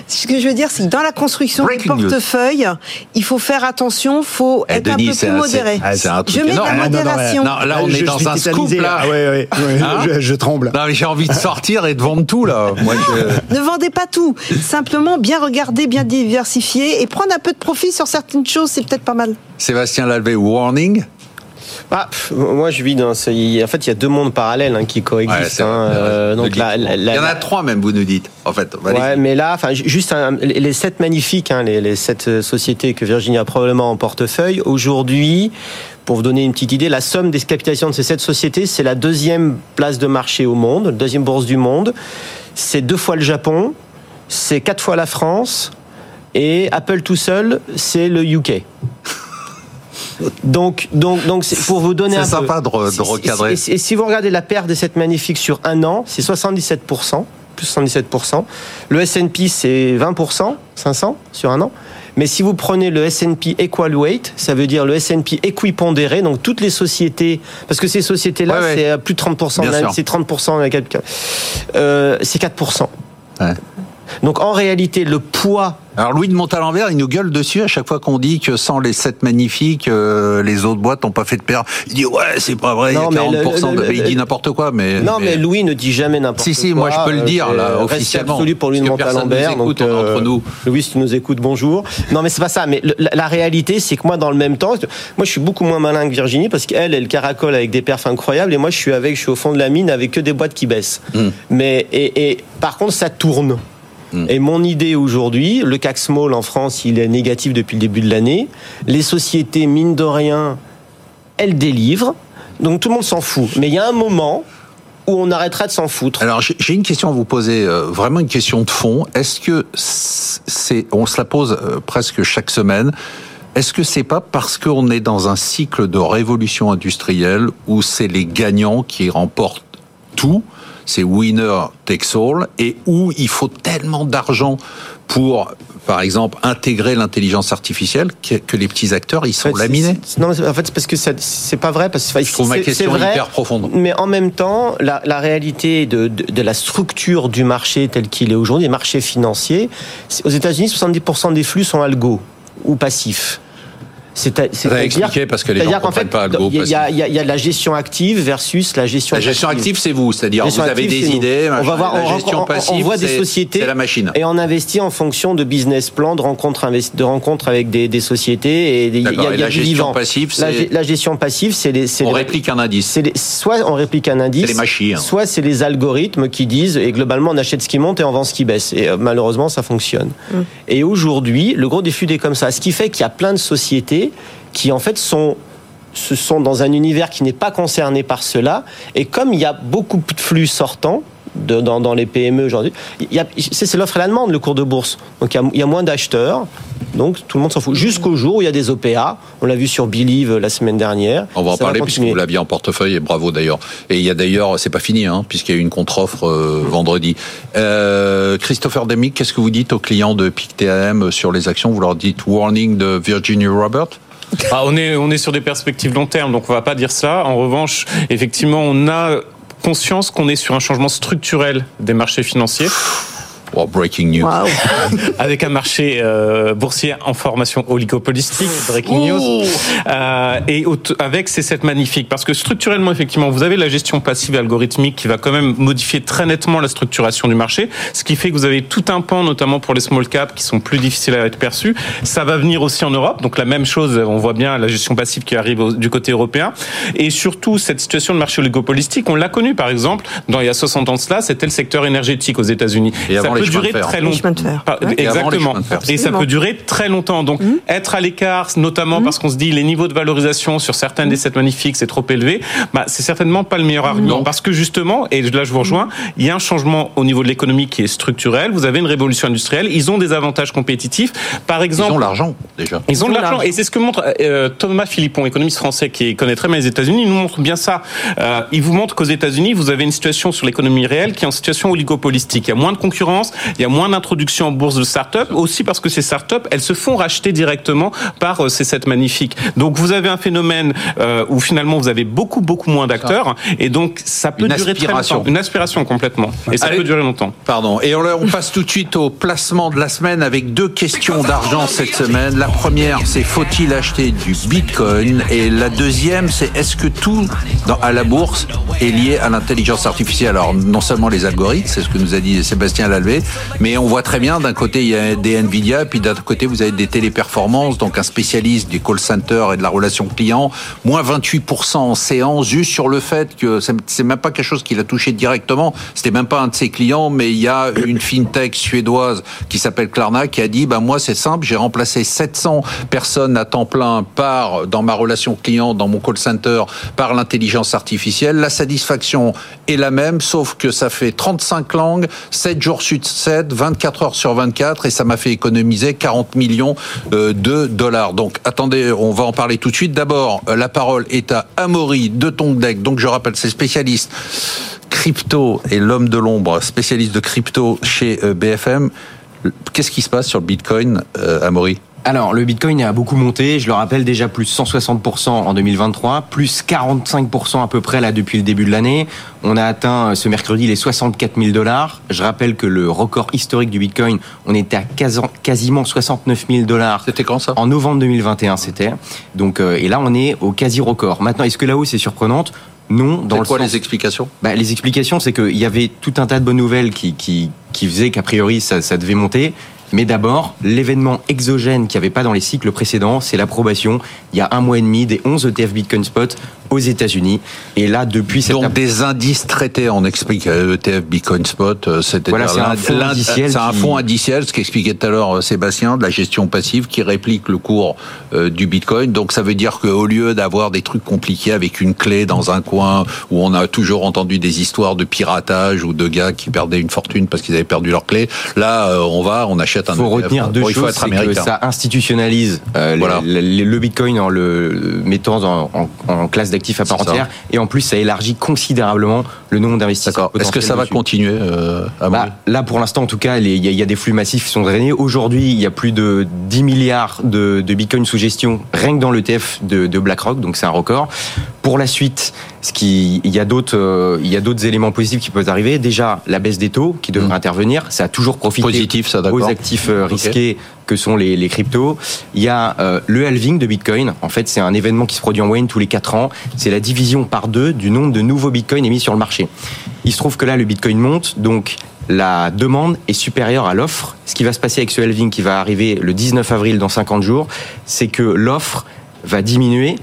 Ce que je veux dire, c'est que dans la construction Breaking du news. portefeuille, il faut faire attention, faut Eh, être Denis, un peu plus modéré. C'est- c'est un truc je mets de la Ah, non, non, modération. Non, là, on je est dans un scoop, là. Ah, ouais, ouais, ouais. Hein je, tremble. Non, mais j'ai envie de sortir et de vendre tout, là. Moi, je- Ne vendez pas tout. Simplement bien regarder, bien diversifier et prendre un peu de profit sur certaines choses, c'est peut-être pas mal. Sébastien Lalvé, warning. Ah, pff, moi je vis dans. En fait, il y a deux mondes parallèles hein, qui coexistent. hein, euh, donc dites. la- la- la- Il y en a trois, même, vous nous dites. En fait. Ouais, mais là, enfin, juste un- les les sept magnifiques, hein, les, les sept euh, sociétés que Virginie a probablement en portefeuille. Aujourd'hui, pour vous donner une petite idée, la somme des capitalisations de ces sept sociétés, c'est la deuxième place de marché au monde, la deuxième bourse du monde. C'est deux fois le Japon, c'est quatre fois la France, et Apple tout seul, c'est le UK. Donc, donc, donc, pour vous donner un peu- sympa de de recadrer. Et, et si vous regardez la perte de cette magnifique sur un an, c'est 77%, plus 77%. Le S&P, c'est 20%, 500 sur un an. Mais si vous prenez le S&P Equal Weight, ça veut dire le S&P équipondéré, donc toutes les sociétés, parce que ces sociétés-là, Ouais, ouais. c'est à plus de 30%, Bien de la- sûr. c'est 30% de la capital, euh, c'est 4%. Ouais. Donc en réalité, le poids alors Louis de Montalembert, il nous gueule dessus à chaque fois qu'on dit que sans les 7 magnifiques, euh, les autres boîtes n'ont pas fait de paire. Il dit ouais, c'est pas vrai, Non, il y a mais 40%. le- de... le- il dit n'importe quoi, mais Non, mais, Louis ne dit jamais n'importe quoi. Si, si, moi, je peux le dire, Euh, là, c'est officiellement. absolu pour Louis de Montalembert. nous écoute, donc, on est entre nous. Louis, si tu nous écoutes, bonjour. Non, mais c'est pas ça. Mais la, la réalité, c'est que moi, dans le même temps, moi, je suis beaucoup moins malin que Virginie parce qu'elle, elle caracole avec des perfs incroyables et moi, je suis avec, je suis au fond de la mine avec que des boîtes qui baissent. Hmm. Mais et, et par contre, ça tourne. Et mon idée aujourd'hui, le CAC Small en France, il est négatif depuis le début de l'année. Les sociétés, mine de rien, elles délivrent. Donc tout le monde s'en fout. Mais il y a un moment où on arrêtera de s'en foutre. Alors j'ai j'ai une question à vous poser, euh, vraiment une question de fond. Est-ce que c'est, on se la pose euh, presque chaque semaine. Est-ce que c'est pas parce qu'on est dans un cycle de révolution industrielle où c'est les gagnants qui remportent tout, c'est winner takes all, et où il faut tellement d'argent pour, par exemple, intégrer l'intelligence artificielle que, que les petits acteurs ils sont En fait, laminés. Non, mais en fait, c'est parce que c'est pas vrai. Parce que Je trouve ma question vrai, hyper profonde. Mais en même temps, la, la réalité de, de, de la structure du marché tel qu'il est aujourd'hui, les marchés financiers, aux États-Unis, 70% des flux sont algo ou passifs. C'est à- Vous avez c'est-à-dire- parce que les gens comprennent pas. Il y, a- il y a la gestion active versus la gestion La gestion passive. active, c'est vous, c'est-à-dire vous avez des idées. On va machin. voir, la on, gestion voit des sociétés c'est la machine. et on investit en fonction de business plan, de rencontres, de rencontres avec des, des sociétés et des- il y a, D'accord, et il y a la du gestion vivant. passive, la, c'est- ge- la gestion passive, c'est les, c'est On les- réplique un indice. c'est les- soit on réplique un indice, C'est les machines. soit c'est les algorithmes qui disent et globalement on achète ce qui monte et on vend ce qui baisse. Et euh, malheureusement ça fonctionne. Et aujourd'hui, le gros défi est comme ça, ce qui fait qu'il y a plein de sociétés qui en fait sont sont dans un univers qui n'est pas concerné par cela. Et comme il y a beaucoup de flux sortants de- dans, dans les PME aujourd'hui, c'est l'offre et la demande, le cours de bourse. Donc il y a, il y a moins d'acheteurs. Donc tout le monde s'en fout. Jusqu'au jour où il y a des OPA. On l'a vu sur Believe euh, la semaine dernière. On va en parler puisque continuer. vous l'aviez en portefeuille et bravo d'ailleurs. Et il y a d'ailleurs, c'est pas fini, hein, puisqu'il y a eu une contre-offre euh, vendredi. Euh, Christopher Demick, qu'est-ce que vous dites aux clients de PICTAM sur les actions? Vous leur dites warning de Virginia Robert Ah, on est on est sur des perspectives long terme, donc on va pas dire ça. En revanche, effectivement, on a conscience qu'on est sur un changement structurel des marchés financiers, Oh, breaking news. Avec un marché euh, boursier en formation oligopolistique, breaking news, euh, et avec ces sept magnifiques. Parce que structurellement, effectivement, vous avez la gestion passive et algorithmique qui va quand même modifier très nettement la structuration du marché, ce qui fait que vous avez tout un pan, notamment pour les small caps, qui sont plus difficiles à être perçus. Ça va venir aussi en Europe, donc la même chose, on voit bien la gestion passive qui arrive au- du côté européen. Et surtout, cette situation de marché oligopolistique, on l'a connu par exemple, dans il y a 60 ans de cela, c'était le secteur énergétique aux États-Unis. Et avant Ça les peut durer très longtemps. Exactement. Et ça peut durer très longtemps. Donc, être à l'écart, notamment parce qu'on se dit les niveaux de valorisation sur certains des sept magnifiques, c'est trop élevé, bah, c'est certainement pas le meilleur argument. Parce que justement, et là je vous rejoins, il y a un changement au niveau de l'économie qui est structurel. Vous avez une révolution industrielle. Ils ont des avantages compétitifs. Par Ils exemple, ont l'argent déjà. ils ont de Ils l'argent. et c'est ce que montre euh, Thomas Philippon, économiste français qui connaît très bien les États-Unis. Il nous montre bien ça. Euh, il vous montre qu'aux États-Unis, vous avez une situation sur l'économie réelle qui est en situation oligopolistique. Il y a moins de concurrence, il y a moins d'introduction en bourse de start-up, aussi parce que ces start-up, elles se font racheter directement par euh, ces sept magnifiques. Donc vous avez un phénomène euh, où finalement vous avez beaucoup beaucoup moins d'acteurs et donc ça peut Une durer aspiration. très longtemps. Une aspiration complètement. Et ça Allez. peut durer longtemps. Pardon. Et on, on passe tout de suite au placement de la semaine avec deux questions d'argent cette semaine. La première, c'est faut-il acheter du Bitcoin? Et la deuxième, c'est est-ce que tout dans, à la bourse est lié à l'intelligence artificielle? Alors non seulement les algorithmes, c'est ce que nous a dit Sébastien Lalvé, mais on voit très bien d'un côté il y a des Nvidia, puis d'un autre côté vous avez des téléperformances, donc un spécialiste du call center et de la relation client, moins 28% en séance, juste sur le fait que c'est même pas quelque chose qu'il a touché directement, c'était même pas un de ses clients, mais il y a une fintech suédoise qui s'appelle Klarna qui a dit, bah moi c'est simple, j'ai remplacé 700 personnes à temps plein par dans ma relation client, dans mon call center, par l'intelligence artificielle. La satisfaction est la même, sauf que ça fait 35 langues, 7 jours sur 7, 24 heures sur 24, et ça m'a fait économiser 40 millions euh, de dollars. Donc attendez, on va en parler tout de suite. D'abord, euh, la parole est à Amaury de Tongdeck. Donc je rappelle, c'est spécialiste crypto et l'homme de l'ombre, spécialiste de crypto chez euh, BFM. Qu'est-ce qui se passe sur le Bitcoin, Amaury? Alors, le Bitcoin a beaucoup monté. Je le rappelle déjà plus 160% en 2023, plus 45% à peu près là depuis le début de l'année. On a atteint euh, ce mercredi les 64 000 dollars. Je rappelle que le record historique du Bitcoin, on était à quasiment 69 000 dollars. C'était quand ça? En novembre 2021, c'était. Donc, euh, et là, on est au quasi record. Maintenant, est-ce que la hausse est surprenante? Non, dans le quoi les explications? Bah, Les explications, c'est qu'il y avait tout un tas de bonnes nouvelles qui, qui, qui faisaient qu'a priori ça, ça devait monter. Mais d'abord, l'événement exogène qu'il n'y avait pas dans les cycles précédents, c'est l'approbation, il y a un mois et demi, des 11 ETF Bitcoin Spot aux États-Unis. Et là, depuis cette donc des indices traités, on explique ETF euh, Bitcoin Spot, euh, c'était voilà, c'est un fonds indiciel. C'est un fonds indiciel, ce qu'expliquait tout à l'heure euh, Sébastien, de la gestion passive qui réplique le cours du Bitcoin. Donc ça veut dire qu'au lieu d'avoir des trucs compliqués avec une clé dans un coin où on a toujours entendu des histoires de piratage ou de gars qui perdaient une fortune parce qu'ils avaient perdu leur clé, là on va, on achète un. Il faut retenir deux choses, c'est que ça institutionnalise le, Bitcoin en le mettant en, en classe d'actifs à part entière. Et en plus, ça élargit considérablement le nombre d'investisseurs. Est-ce que ça va continuer euh, à bah, Là, pour l'instant, en tout cas, il y, a des flux massifs qui sont drainés. Aujourd'hui, il y a plus de 10 milliards de, de bitcoins sous gestion, rien que dans l'ETF de, de BlackRock, donc c'est un record. Pour la suite, ce qui, il y a d'autres, euh, il y a d'autres éléments positifs qui peuvent arriver. Déjà, la baisse des taux qui devrait mmh. intervenir, ça a toujours profité Positif, ça, aux actifs euh, risqués que sont les, les cryptos. Il y a euh, le halving de Bitcoin. En fait, c'est un événement qui se produit en moyenne tous les 4 ans. C'est la division par deux du nombre de nouveaux Bitcoins émis sur le marché. Il se trouve que là, le Bitcoin monte, donc la demande est supérieure à l'offre. Ce qui va se passer avec ce halving qui va arriver le 19 avril dans 50 jours, c'est que l'offre va diminuer,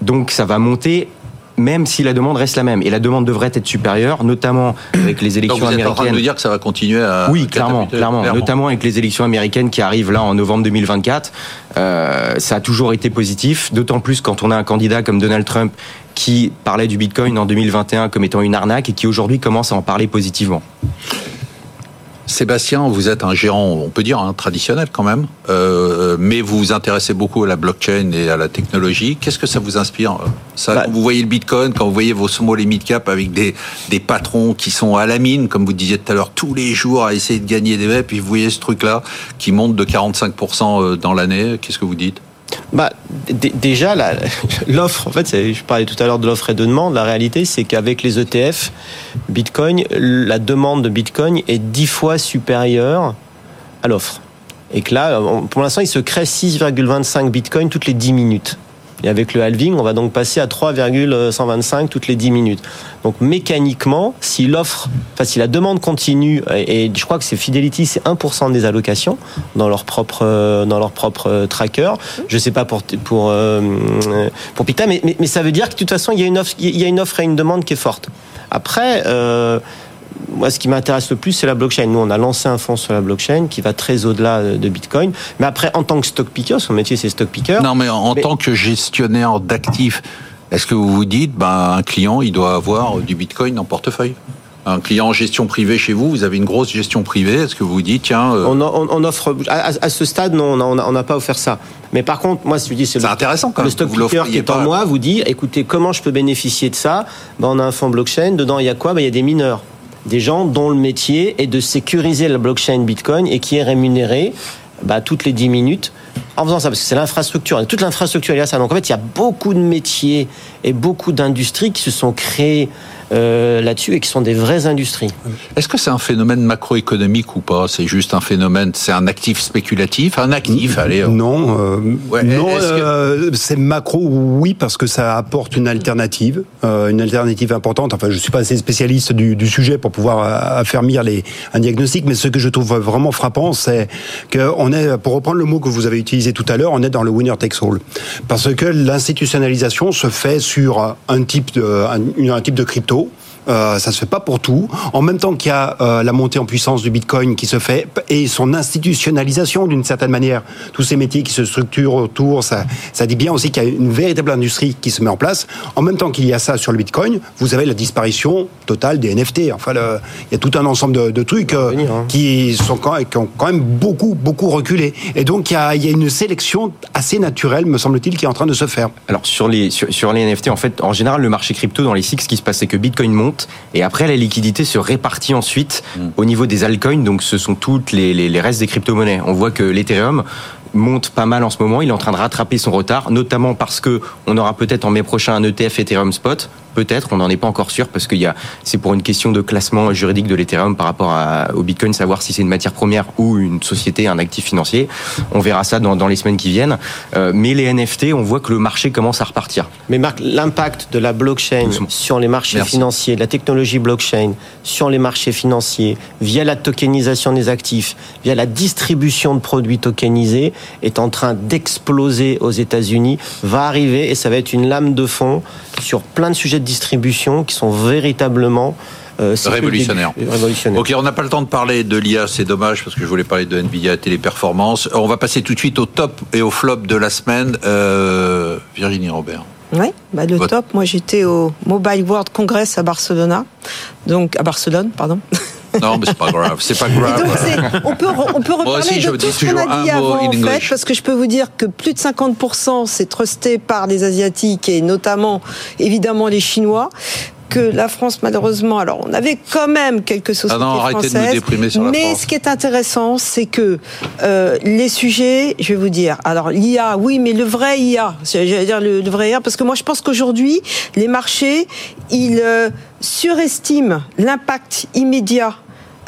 donc ça va monter même si la demande reste la même. Et la demande devrait être supérieure, notamment avec les élections Donc vous américaines. en train de dire que ça va continuer à. Oui, clairement, clairement, Notamment avec les élections américaines qui arrivent là en novembre 2024. Euh, ça a toujours été positif, d'autant plus quand on a un candidat comme Donald Trump qui parlait du Bitcoin en 2021 comme étant une arnaque et qui aujourd'hui commence à en parler positivement. Sébastien, vous êtes un géant, on peut dire, hein, traditionnel quand même, euh, mais vous vous intéressez beaucoup à la blockchain et à la technologie. Qu'est-ce que ça vous inspire ça, bah, Vous voyez le Bitcoin, quand vous voyez vos small et mid cap avec des, des patrons qui sont à la mine, comme vous disiez tout à l'heure, tous les jours à essayer de gagner des web, puis vous voyez ce truc-là qui monte de 45% euh, dans l'année, qu'est-ce que vous dites? Bah, déjà, l'offre, en fait, je parlais tout à l'heure de l'offre et de demande. La réalité, c'est qu'avec les ETF, Bitcoin, la demande de Bitcoin est dix fois supérieure à l'offre. Et que là, pour l'instant, il se crée 6,25 Bitcoin toutes les 10 minutes. Et avec le halving, on va donc passer à 3,125 toutes les 10 minutes. Donc mécaniquement, si l'offre, enfin si la demande continue, et, je crois que c'est Fidelity, c'est 1% des allocations dans leur propre euh, dans leur propre euh, tracker. Je sais pas pour pour euh, pour Pita, mais, mais, ça veut dire que de toute façon il y a une offre il y a une offre et une demande qui est forte. Après. Moi, ce qui m'intéresse le plus, c'est la blockchain. Nous, on a lancé un fonds sur la blockchain qui va très au-delà de Bitcoin. Mais après, en tant que stock picker, son métier, c'est stock picker. Non, mais en tant que gestionnaire d'actifs, est-ce que vous vous dites, ben, un client, il doit avoir du Bitcoin en portefeuille? Un client en gestion privée chez vous, vous avez une grosse gestion privée, est-ce que vous vous dites, tiens... Euh, on, offre, à, ce stade, non, on n'a pas offert ça. Mais par contre, moi, si je dis, c'est intéressant quand Le stock picker qui est en moi vous dit, écoutez, comment je peux bénéficier de ça? Ben, On a un fonds blockchain, dedans, il y a quoi? Ben, Il y a des mineurs des gens dont le métier est de sécuriser la blockchain Bitcoin et qui est rémunéré bah, toutes les 10 minutes en faisant ça, parce que c'est l'infrastructure, toute l'infrastructure y a ça. Donc en fait, il y a beaucoup de métiers et beaucoup d'industries qui se sont créées euh, là-dessus et qui sont des vraies industries. Est-ce que c'est un phénomène macroéconomique ou pas? C'est juste un phénomène, c'est un actif spéculatif, un actif, allez. Euh. Non, euh, non c'est macro, oui, parce que ça apporte une alternative, une alternative importante. Enfin, je suis pas assez spécialiste du, du sujet pour pouvoir affermir les, un diagnostic, mais ce que je trouve vraiment frappant, c'est qu'on est, pour reprendre le mot que vous avez utilisé tout à l'heure, on est dans le winner takes all, parce que l'institutionnalisation se fait sur un type de, un, un type de crypto euh, ça se fait pas pour tout. En même temps qu'il y a euh, la montée en puissance du Bitcoin qui se fait et son institutionnalisation d'une certaine manière, tous ces métiers qui se structurent autour, ça, ça dit bien aussi qu'il y a une véritable industrie qui se met en place. En même temps qu'il y a ça sur le Bitcoin, vous avez la disparition totale des NFT. Enfin, il y a tout un ensemble de, de trucs euh, hein. qui sont quand, qui ont quand même beaucoup beaucoup reculé. Et donc il y a, il y a une sélection assez naturelle, me semble-t-il, qui est en train de se faire. Alors sur les sur, sur les NFT, en fait, en général, le marché crypto dans les cycles, ce qui se passe, c'est que Bitcoin monte et après la liquidité se répartit ensuite mm. au niveau des altcoins, donc ce sont toutes les, les, restes des crypto-monnaies. On voit que l'Ethereum monte pas mal en ce moment. Il est en train de rattraper son retard, notamment parce que on aura peut-être en mai prochain un ETF Ethereum Spot. Peut-être, on n'en est pas encore sûr parce que c'est pour une question de classement juridique de l'Ethereum par rapport au Bitcoin, savoir si c'est une matière première ou une société, un actif financier. On verra ça dans, les semaines qui viennent. Euh, mais les NFT, on voit que le marché commence à repartir. Mais Marc, l'impact de la blockchain sur les marchés financiers, la technologie blockchain sur les marchés financiers, via la tokenisation des actifs, via la distribution de produits tokenisés, est en train d'exploser aux États-Unis, va arriver et ça va être une lame de fond sur plein de sujets de distribution qui sont véritablement euh, révolutionnaire. Ok, on n'a pas le temps de parler de l'IA, c'est dommage parce que je voulais parler de Nvidia Téléperformance. On va passer tout de suite au top et au flop de la semaine. Euh, Virginie Robert. Oui, bah le top, moi j'étais au Mobile World Congress à Barcelone, donc à Barcelone, pardon. Non, mais c'est pas grave. C'est pas grave. on peut, on peut reparler de tout ce qu'on a dit avant, en fait, parce que je peux vous dire que plus de 50% c'est trusté par les Asiatiques et notamment, évidemment, les Chinois que la France, malheureusement, alors on avait quand même quelques sociétés ah non, françaises, de nous déprimer sur la mais ce qui est intéressant, c'est que euh, les sujets, je vais vous dire, alors l'IA, oui, mais le vrai IA, j'allais dire le, vrai IA, parce que moi je pense qu'aujourd'hui, les marchés, ils euh, surestiment l'impact immédiat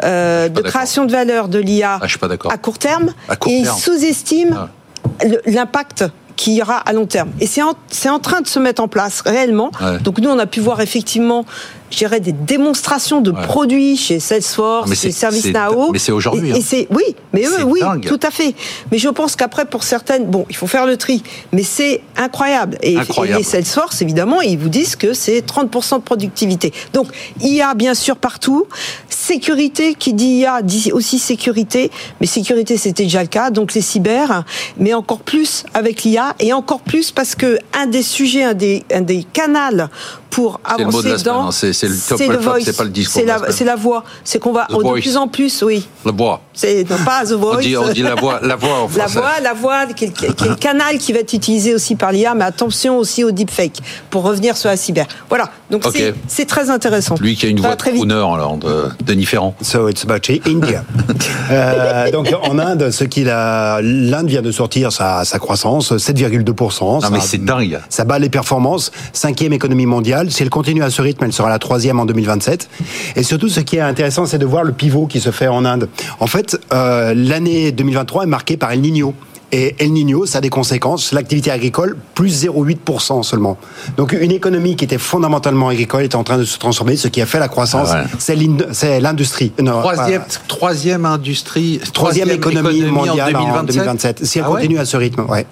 euh, de création de valeur de l'IA ah, à court terme, et ils sous-estiment ah. l'impact qu'il y aura à long terme. Et c'est en, en, train de se mettre en place réellement. Donc nous, on a pu voir effectivement je dirais, des démonstrations de produits chez Salesforce, chez ServiceNow. Mais c'est aujourd'hui. Et, hein. oui, mais eux, oui, tout à fait. Mais je pense qu'après, pour certaines, bon, il faut faire le tri, mais c'est incroyable. Et, les Salesforce, évidemment, ils vous disent que c'est 30% de productivité. Donc, il y a bien sûr partout. Sécurité, qui dit IA, dit aussi sécurité. Mais sécurité, c'était déjà le cas. Donc, les cyber, mais encore plus avec l'IA et encore plus parce que un des sujets, un des, un des canals pour avancer dans. C'est le top, c'est pas le discours. C'est la, voix. C'est qu'on va de plus en plus, oui. La voix. C'est pas the voice. On dit, la voix, la voix en La voix, la voix, qui est, le canal qui va être utilisé aussi par l'IA, mais attention aussi au deepfake pour revenir sur la cyber. Voilà. Donc c'est très intéressant. Lui qui a une voix de crooner alors de, de différent. So it's about India. euh, donc en Inde, ce qu'il a, l'Inde vient de sortir sa, sa croissance 7,2%. Non mais c'est dingue. Ça bat les performances. Cinquième économie mondiale. Si elle continue à ce rythme, elle sera la troisième en 2027. Et surtout, ce qui est intéressant, c'est de voir le pivot qui se fait en Inde. En fait, euh, l'année 2023 est marquée par El Niño. Et El Niño, ça a des conséquences. L'activité agricole, plus 0,8% seulement. Donc une économie qui était fondamentalement agricole est en train de se transformer. Ce qui a fait la croissance, ah c'est l'industrie. Troisième, troisième industrie, troisième, économie, mondiale en 2027. Si elle ah continue à ce rythme, ouais.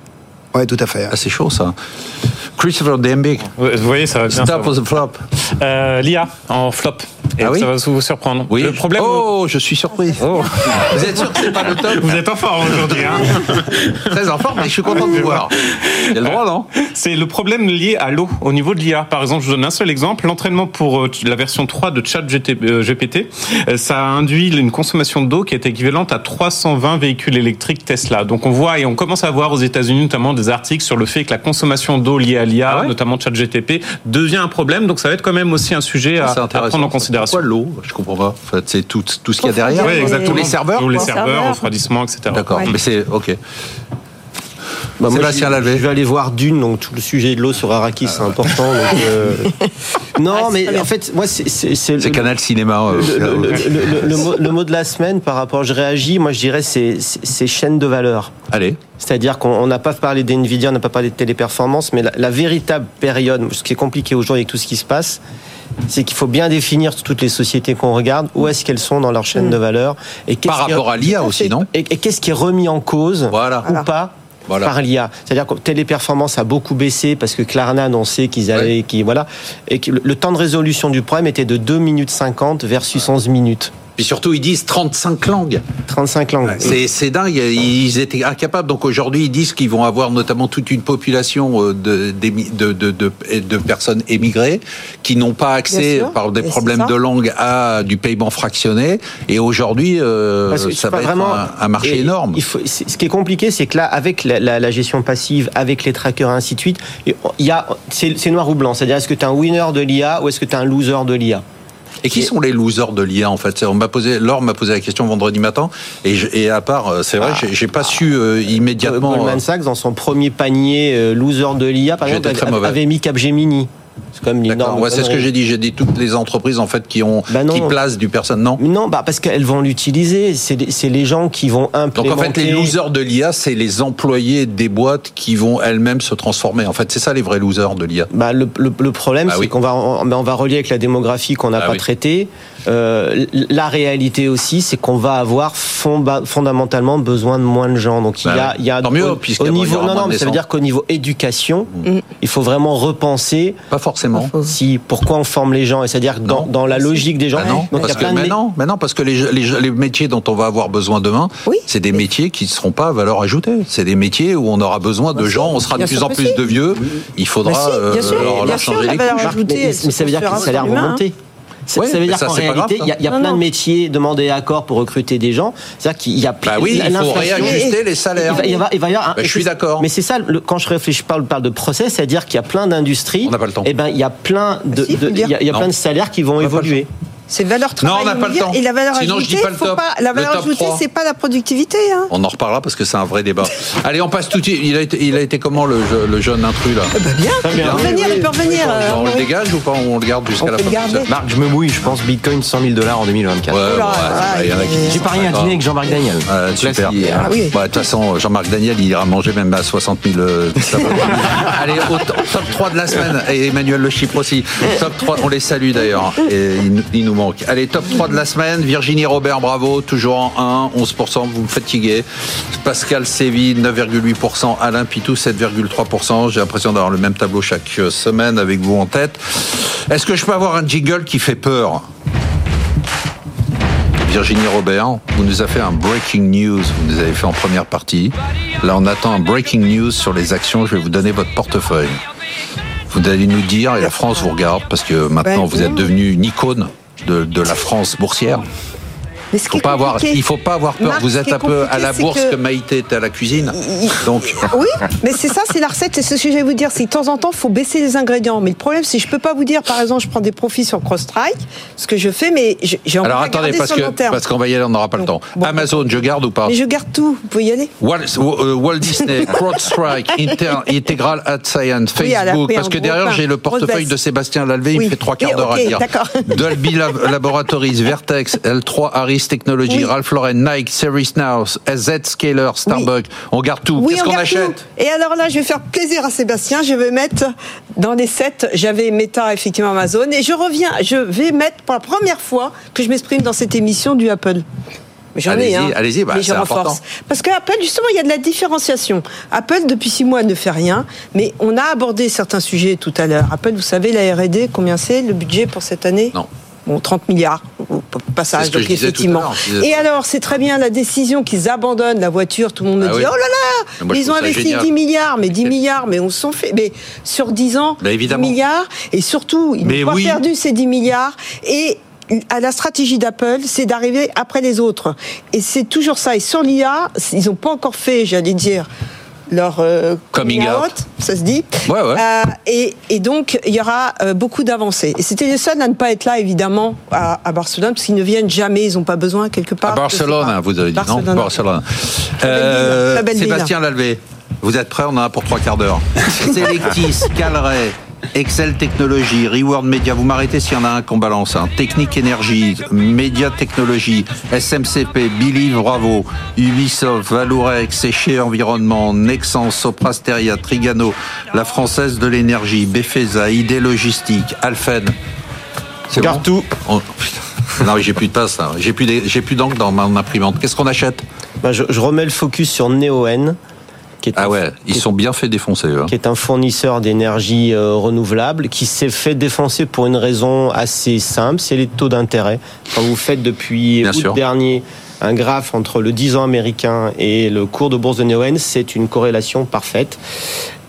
Ouais, tout à fait. Ah, c'est chaud ça. Christopher Dembig. Vous voyez, ça va bien. Stop a flop. Euh, L'IA en flop. Et ah oui ça va vous surprendre. Oui. Le problème. Oh, je suis surpris. Oh. Vous êtes sûr que c'est pas le top Vous êtes en forme aujourd'hui. Hein Très en forme, mais je suis content de vous voir. Il y a le droit, non C'est le problème lié à l'eau au niveau de l'IA. Par exemple, je vous donne un seul exemple. L'entraînement pour euh, la version 3 de Chat GPT, euh, ça a induit une consommation d'eau qui est équivalente à 320 véhicules électriques Tesla. Donc on voit et on commence à voir aux États-Unis notamment des articles sur le fait que la consommation d'eau liée à l'IA, ah notamment Chat GTP, devient un problème. Donc ça va être quand même aussi un sujet à, à prendre en considération. Pourquoi l'eau? Je comprends pas. En fait, c'est tout, tout ce qu'il y a derrière. Oui, exactement. Tous les serveurs. Tous les serveurs, refroidissement, etc. D'accord. Mais c'est ok. Bah, Sébastien je, je vais aller voir Dune, donc tout le sujet de l'eau sur Arrakis, c'est important. Euh, non, mais en fait, moi, c'est. C'est Canal Cinéma. Euh, le, mot, de la semaine par rapport, je réagis, moi, je dirais, c'est chaîne de valeur. Allez. C'est-à-dire qu'on n'a pas parlé d'NVIDIA, on n'a pas parlé de téléperformance, mais la, véritable période, ce qui est compliqué aujourd'hui avec tout ce qui se passe, c'est qu'il faut bien définir toutes les sociétés qu'on regarde, où est-ce qu'elles sont dans leur chaîne mm. de valeur. Et Par rapport à l'IA aussi, non Et, qu'est-ce qui est remis en cause voilà. ou pas par l'IA. C'est-à-dire que Téléperformance a beaucoup baissé parce que Klarna annonçait qu'ils allaient, qui voilà, et que le temps de résolution du problème était de 2 minutes 50 versus 11 minutes. Puis surtout, ils disent 35 langues. 35 langues. C'est dingue. Ils étaient incapables. Donc aujourd'hui, ils disent qu'ils vont avoir notamment toute une population euh, de, de, de, de personnes émigrées qui n'ont pas accès, par des problèmes de langue, à du paiement fractionné. Et aujourd'hui, euh, ça va vraiment être un, marché énorme. Il faut, ce qui est compliqué, c'est que là, avec la, la, gestion passive, avec les trackers et ainsi de suite, il y a, c'est noir ou blanc. C'est-à-dire, est-ce que tu es un winner de l'IA ou est-ce que tu es un loser de l'IA Et qui sont les losers de l'IA en fait? On m'a posé, Laure m'a posé la question vendredi matin, et, je- et à part, euh, c'est vrai, Ah. j'ai- pas su euh, immédiatement. Goldman euh, Sachs, dans son premier panier euh, loser de l'IA, par exemple, avait, avait mis Capgemini. C'est quand même une D'accord. énorme Ouais, c'est ce que j'ai dit. J'ai dit toutes les entreprises en fait qui ont, Bah qui placent du personne. Non. Non, bah parce qu'elles vont l'utiliser. C'est les, c'est les gens qui vont Donc implémenter. en fait, les losers de l'IA, c'est les employés des boîtes qui vont elles-mêmes se transformer. En fait, c'est ça les vrais losers de l'IA. Bah, le, le- le problème, Ah c'est oui. qu'on va, on, on va relier avec la démographie qu'on n'a Ah pas oui. traitée. Euh, la réalité aussi, c'est qu'on va avoir fonda- fondamentalement besoin de moins de gens. Donc il y Bah a, il y a tant mieux, au, puisqu'il au niveau, moins non, non, mais ça veut dire qu'au niveau éducation, Mm. il faut vraiment repenser Pas forcément. Si pourquoi on forme les gens? Et c'est-à-dire dans, Non. dans la logique des gens? Ah non, donc parce que, plein de mais mé- non, mais non, parce que les, les, les métiers dont on va avoir besoin demain, Oui. c'est des métiers qui ne seront pas à valeur ajoutée. C'est des métiers où on aura besoin de Bah, gens, on sera de plus en plus si. de vieux. Il faudra Bah si, bien euh, leur, bien leur sûr, changer la les valeur couches. ajoutée, mais, ça veut dire que les salaires vont l'humain, monter. Ça, Ouais, ça veut dire qu'en réalité, il y a, il y a Non, plein non. de métiers demandés à corps pour recruter des gens. C'est-à-dire qu'il y a Bah oui, il faut réajuster les salaires. va, il va- il va y avoir un- Bah, je suis d'accord. Mais c'est ça, le- quand je réfléchis, je parle, parle de process, c'est-à-dire qu'il y a plein d'industries. On n'a pas le temps. Et ben, il y a plein de, Si, faut de- le il y a, dire. il y a Non. plein de salaires qui vont évoluer. C'est valeur Non, travail on n'a pas le temps. Et la valeur Sinon, je dis ajoutée, pas le top. pas, la Le valeur top ajoutée, 3. c'est pas la productivité. Hein. On en reparlera parce que c'est un vrai débat. Allez, on passe tout de suite. Il a été, il a été comment le, je- le jeune intrus là? Bah bien, il peut revenir, il peut revenir. euh, On le dégage ou pas On le garde jusqu'à la fin. Marc, je me mouille, je pense Bitcoin 100 000 dollars en 2024. Ouais, ouais, Oula, ouais, c'est ouais, vrai, il y en a qui ouais. disent J'ai parié un dîner avec Jean-Marc Daniel. Super. Ah oui. Bah, De toute façon, Jean-Marc Daniel, il ira manger même à 60 000. euh. Allez, au to- top 3 de la semaine. Et Emmanuel Le Chypre aussi. Top 3, on les salue d'ailleurs. Et il, nous- nous manque. Allez, top 3 de la semaine. Virginie Robert, bravo. Toujours en 1, 11%. Vous me fatiguez. Pascal Séville, 9,8%. Alain Pitou, 7,3%. J'ai l'impression d'avoir le même tableau chaque euh, semaine avec vous en tête. Est-ce que je peux avoir un jingle qui fait peur? Virginie Robert, vous nous avez fait un breaking news, vous nous avez fait en première partie. Là, on attend un breaking news sur les actions. Je vais vous donner votre portefeuille. Vous allez nous dire, et la France vous regarde, parce que maintenant Ben, vous êtes devenu une icône de, la France boursière. Mais ce Faut est pas avoir, il faut pas avoir peur. Marc, vous êtes est un peu à la bourse que- que Maïté était à la cuisine. Donc, Oui, mais c'est ça, c'est la recette. C'est ce que je vais vous dire. C'est que de temps en temps, il faut baisser les ingrédients. Mais le problème, c'est que je peux pas vous dire, par exemple, je prends des profits sur CrossStrike, ce que je fais, mais j'ai envie alors de attendez, parce que parce qu'on va y aller, on n'aura pas le temps. bon. Amazon, je garde ou pas Mais je garde tout. Vous pouvez y aller. Walt, euh, Walt Disney, CrowdStrike, Integral Ad Science, Facebook, Oui, à la- oui, parce que derrière j'ai le portefeuille de Sébastien Lalvé, il Oui. me fait trois quarts d'heure à ok, dire. d'accord. Dolby Lab- Laboratories, Vertex, L3 Harris Technology, Oui. Ralph Lauren, Nike, Series Now, Z Scaler, Starbucks. On garde tout. Oui, Qu'est-ce on qu'on achète? tout. Et alors là, je vais faire plaisir à Sébastien. Je vais mettre dans les sept, j'avais Meta, effectivement Amazon. Et je reviens, je vais mettre pour la première fois que je m'exprime dans cette émission du Apple. J'en ai, Allez-y, hein. allez-y, bah, mais je c'est renforce. important. Parce que Apple, justement, il y a de la différenciation. Apple, depuis six mois, ne fait rien, mais on a abordé certains sujets tout à l'heure. Apple, vous savez, la R&D, combien c'est le budget pour cette année? Non. Bon, 30 milliards au passage, donc effectivement. Et alors, c'est très bien la décision qu'ils abandonnent la voiture. Tout le monde me Ah dit, oui. oh là là, moi, ils ont investi génial. 10 milliards, mais 10 C'est- milliards, mais on s'en fait. Mais sur 10 ans, Bah, évidemment. 10 milliards, et surtout, ils n'ont pas oui. perdu ces 10 milliards. Et à la stratégie d'Apple, c'est d'arriver après les autres. Et c'est toujours ça. Et sur l'IA, ils n'ont pas encore fait, j'allais dire, leur euh, Coming out. ça se dit. Ouais, ouais. Euh, et, et donc, il y aura euh, beaucoup d'avancées. Et c'était les seuls à ne pas être là, évidemment, à, à Barcelone, parce qu'ils ne viennent jamais, ils n'ont pas besoin quelque part. À Barcelone, hein, vous avez dit, non Barcelone. Euh. Sébastien Lalvé, vous êtes prêts On en a pour trois quarts d'heure. Selectis, Calray, Excel Technologies, Reward Media, vous m'arrêtez s'il y en a un qu'on balance. Hein. Technique Énergie, Média Technologie, SMCP, Believe Bravo, Ubisoft, Valorex, Séché Environnement, Nexans, Soprasteria, Trigano, La Française de l'Énergie, Befesa, ID Logistique, Alphen. C'est bon tout. Oh. Non, mais j'ai plus de passe, là. j'ai plus, d'encre dans mon imprimante. Qu'est-ce qu'on achète? Bah, je, je remets le focus sur Neoen, qui est Ah un- ouais, ils sont bien fait défoncer. hein. qui est un fournisseur d'énergie euh, renouvelable, qui s'est fait défoncer pour une raison assez simple, c'est les taux d'intérêt. Quand vous faites depuis Bien août sûr. dernier un graphe entre le 10 ans américain et le cours de bourse de Neoen, c'est une corrélation parfaite.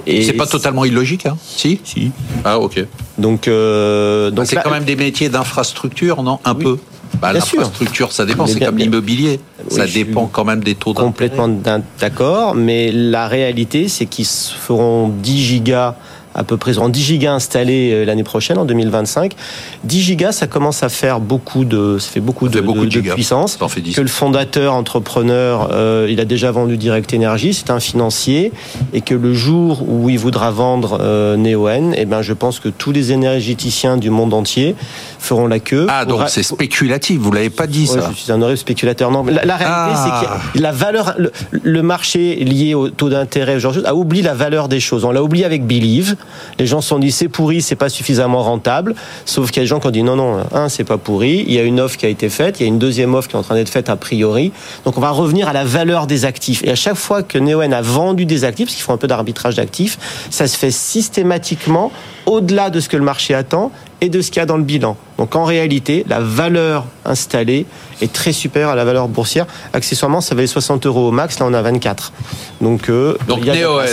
Et C'est pas totalement illogique, hein? Si? Si. Ah ok. Donc, euh, Donc c'est quand même des métiers d'infrastructure, non? Un peu. Bah, Bien sûr. L'infrastructure, ça dépend. C'est comme l'immobilier. Oui, ça dépend quand même des taux d'intérêt. complètement d'accord, mais la réalité, c'est qu'ils se feront 10 gigas à peu près en 10 gigas installés euh, l'année prochaine, en 2025. 10 gigas, ça commence à faire beaucoup de, ça fait beaucoup de, beaucoup de, de, puissance. Fait 10. Que le fondateur, entrepreneur, euh, il a déjà vendu Direct Energy, c'est un financier, et que le jour où il voudra vendre euh, Neoen, eh ben, je pense que tous les énergéticiens du monde entier feront la queue. Ah, donc c'est spéculatif, vous l'avez pas dit Ouais, ça. je suis un horrible spéculateur. Non, la, la réalité, Ah. c'est que la valeur, le, le marché lié au taux d'intérêt, genre a oublié la valeur des choses. On l'a oublié avec Believe. Les gens se sont dit c'est pourri, c'est pas suffisamment rentable. Sauf qu'il y a des gens qui ont dit non, non, un, c'est pas pourri. Il y a une offre qui a été faite, il y a une deuxième offre qui est en train d'être faite a priori. Donc on va revenir à la valeur des actifs. Et à chaque fois que Neoen a vendu des actifs, parce qu'ils font un peu d'arbitrage d'actifs, ça se fait systématiquement au-delà de ce que le marché attend et de ce qu'il y a dans le bilan. Donc en réalité, la valeur installée est très supérieure à la valeur boursière. Accessoirement, ça valait 60 euros au max, là on a 24. Donc, euh, Donc il y a.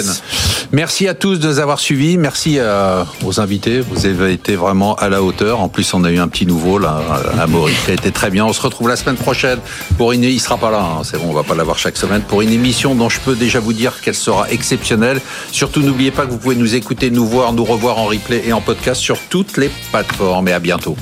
Merci à tous de nous avoir suivis. Merci euh, aux invités. Vous avez été vraiment à la hauteur. En plus, on a eu un petit nouveau là, à Maurice, qui a été très bien. On se retrouve la semaine prochaine pour une. Il sera pas là. hein. C'est bon, on va pas l'avoir chaque semaine pour une émission dont je peux déjà vous dire qu'elle sera exceptionnelle. Surtout, n'oubliez pas que vous pouvez nous écouter, nous voir, nous revoir en replay et en podcast sur toutes les plateformes. Et à bientôt.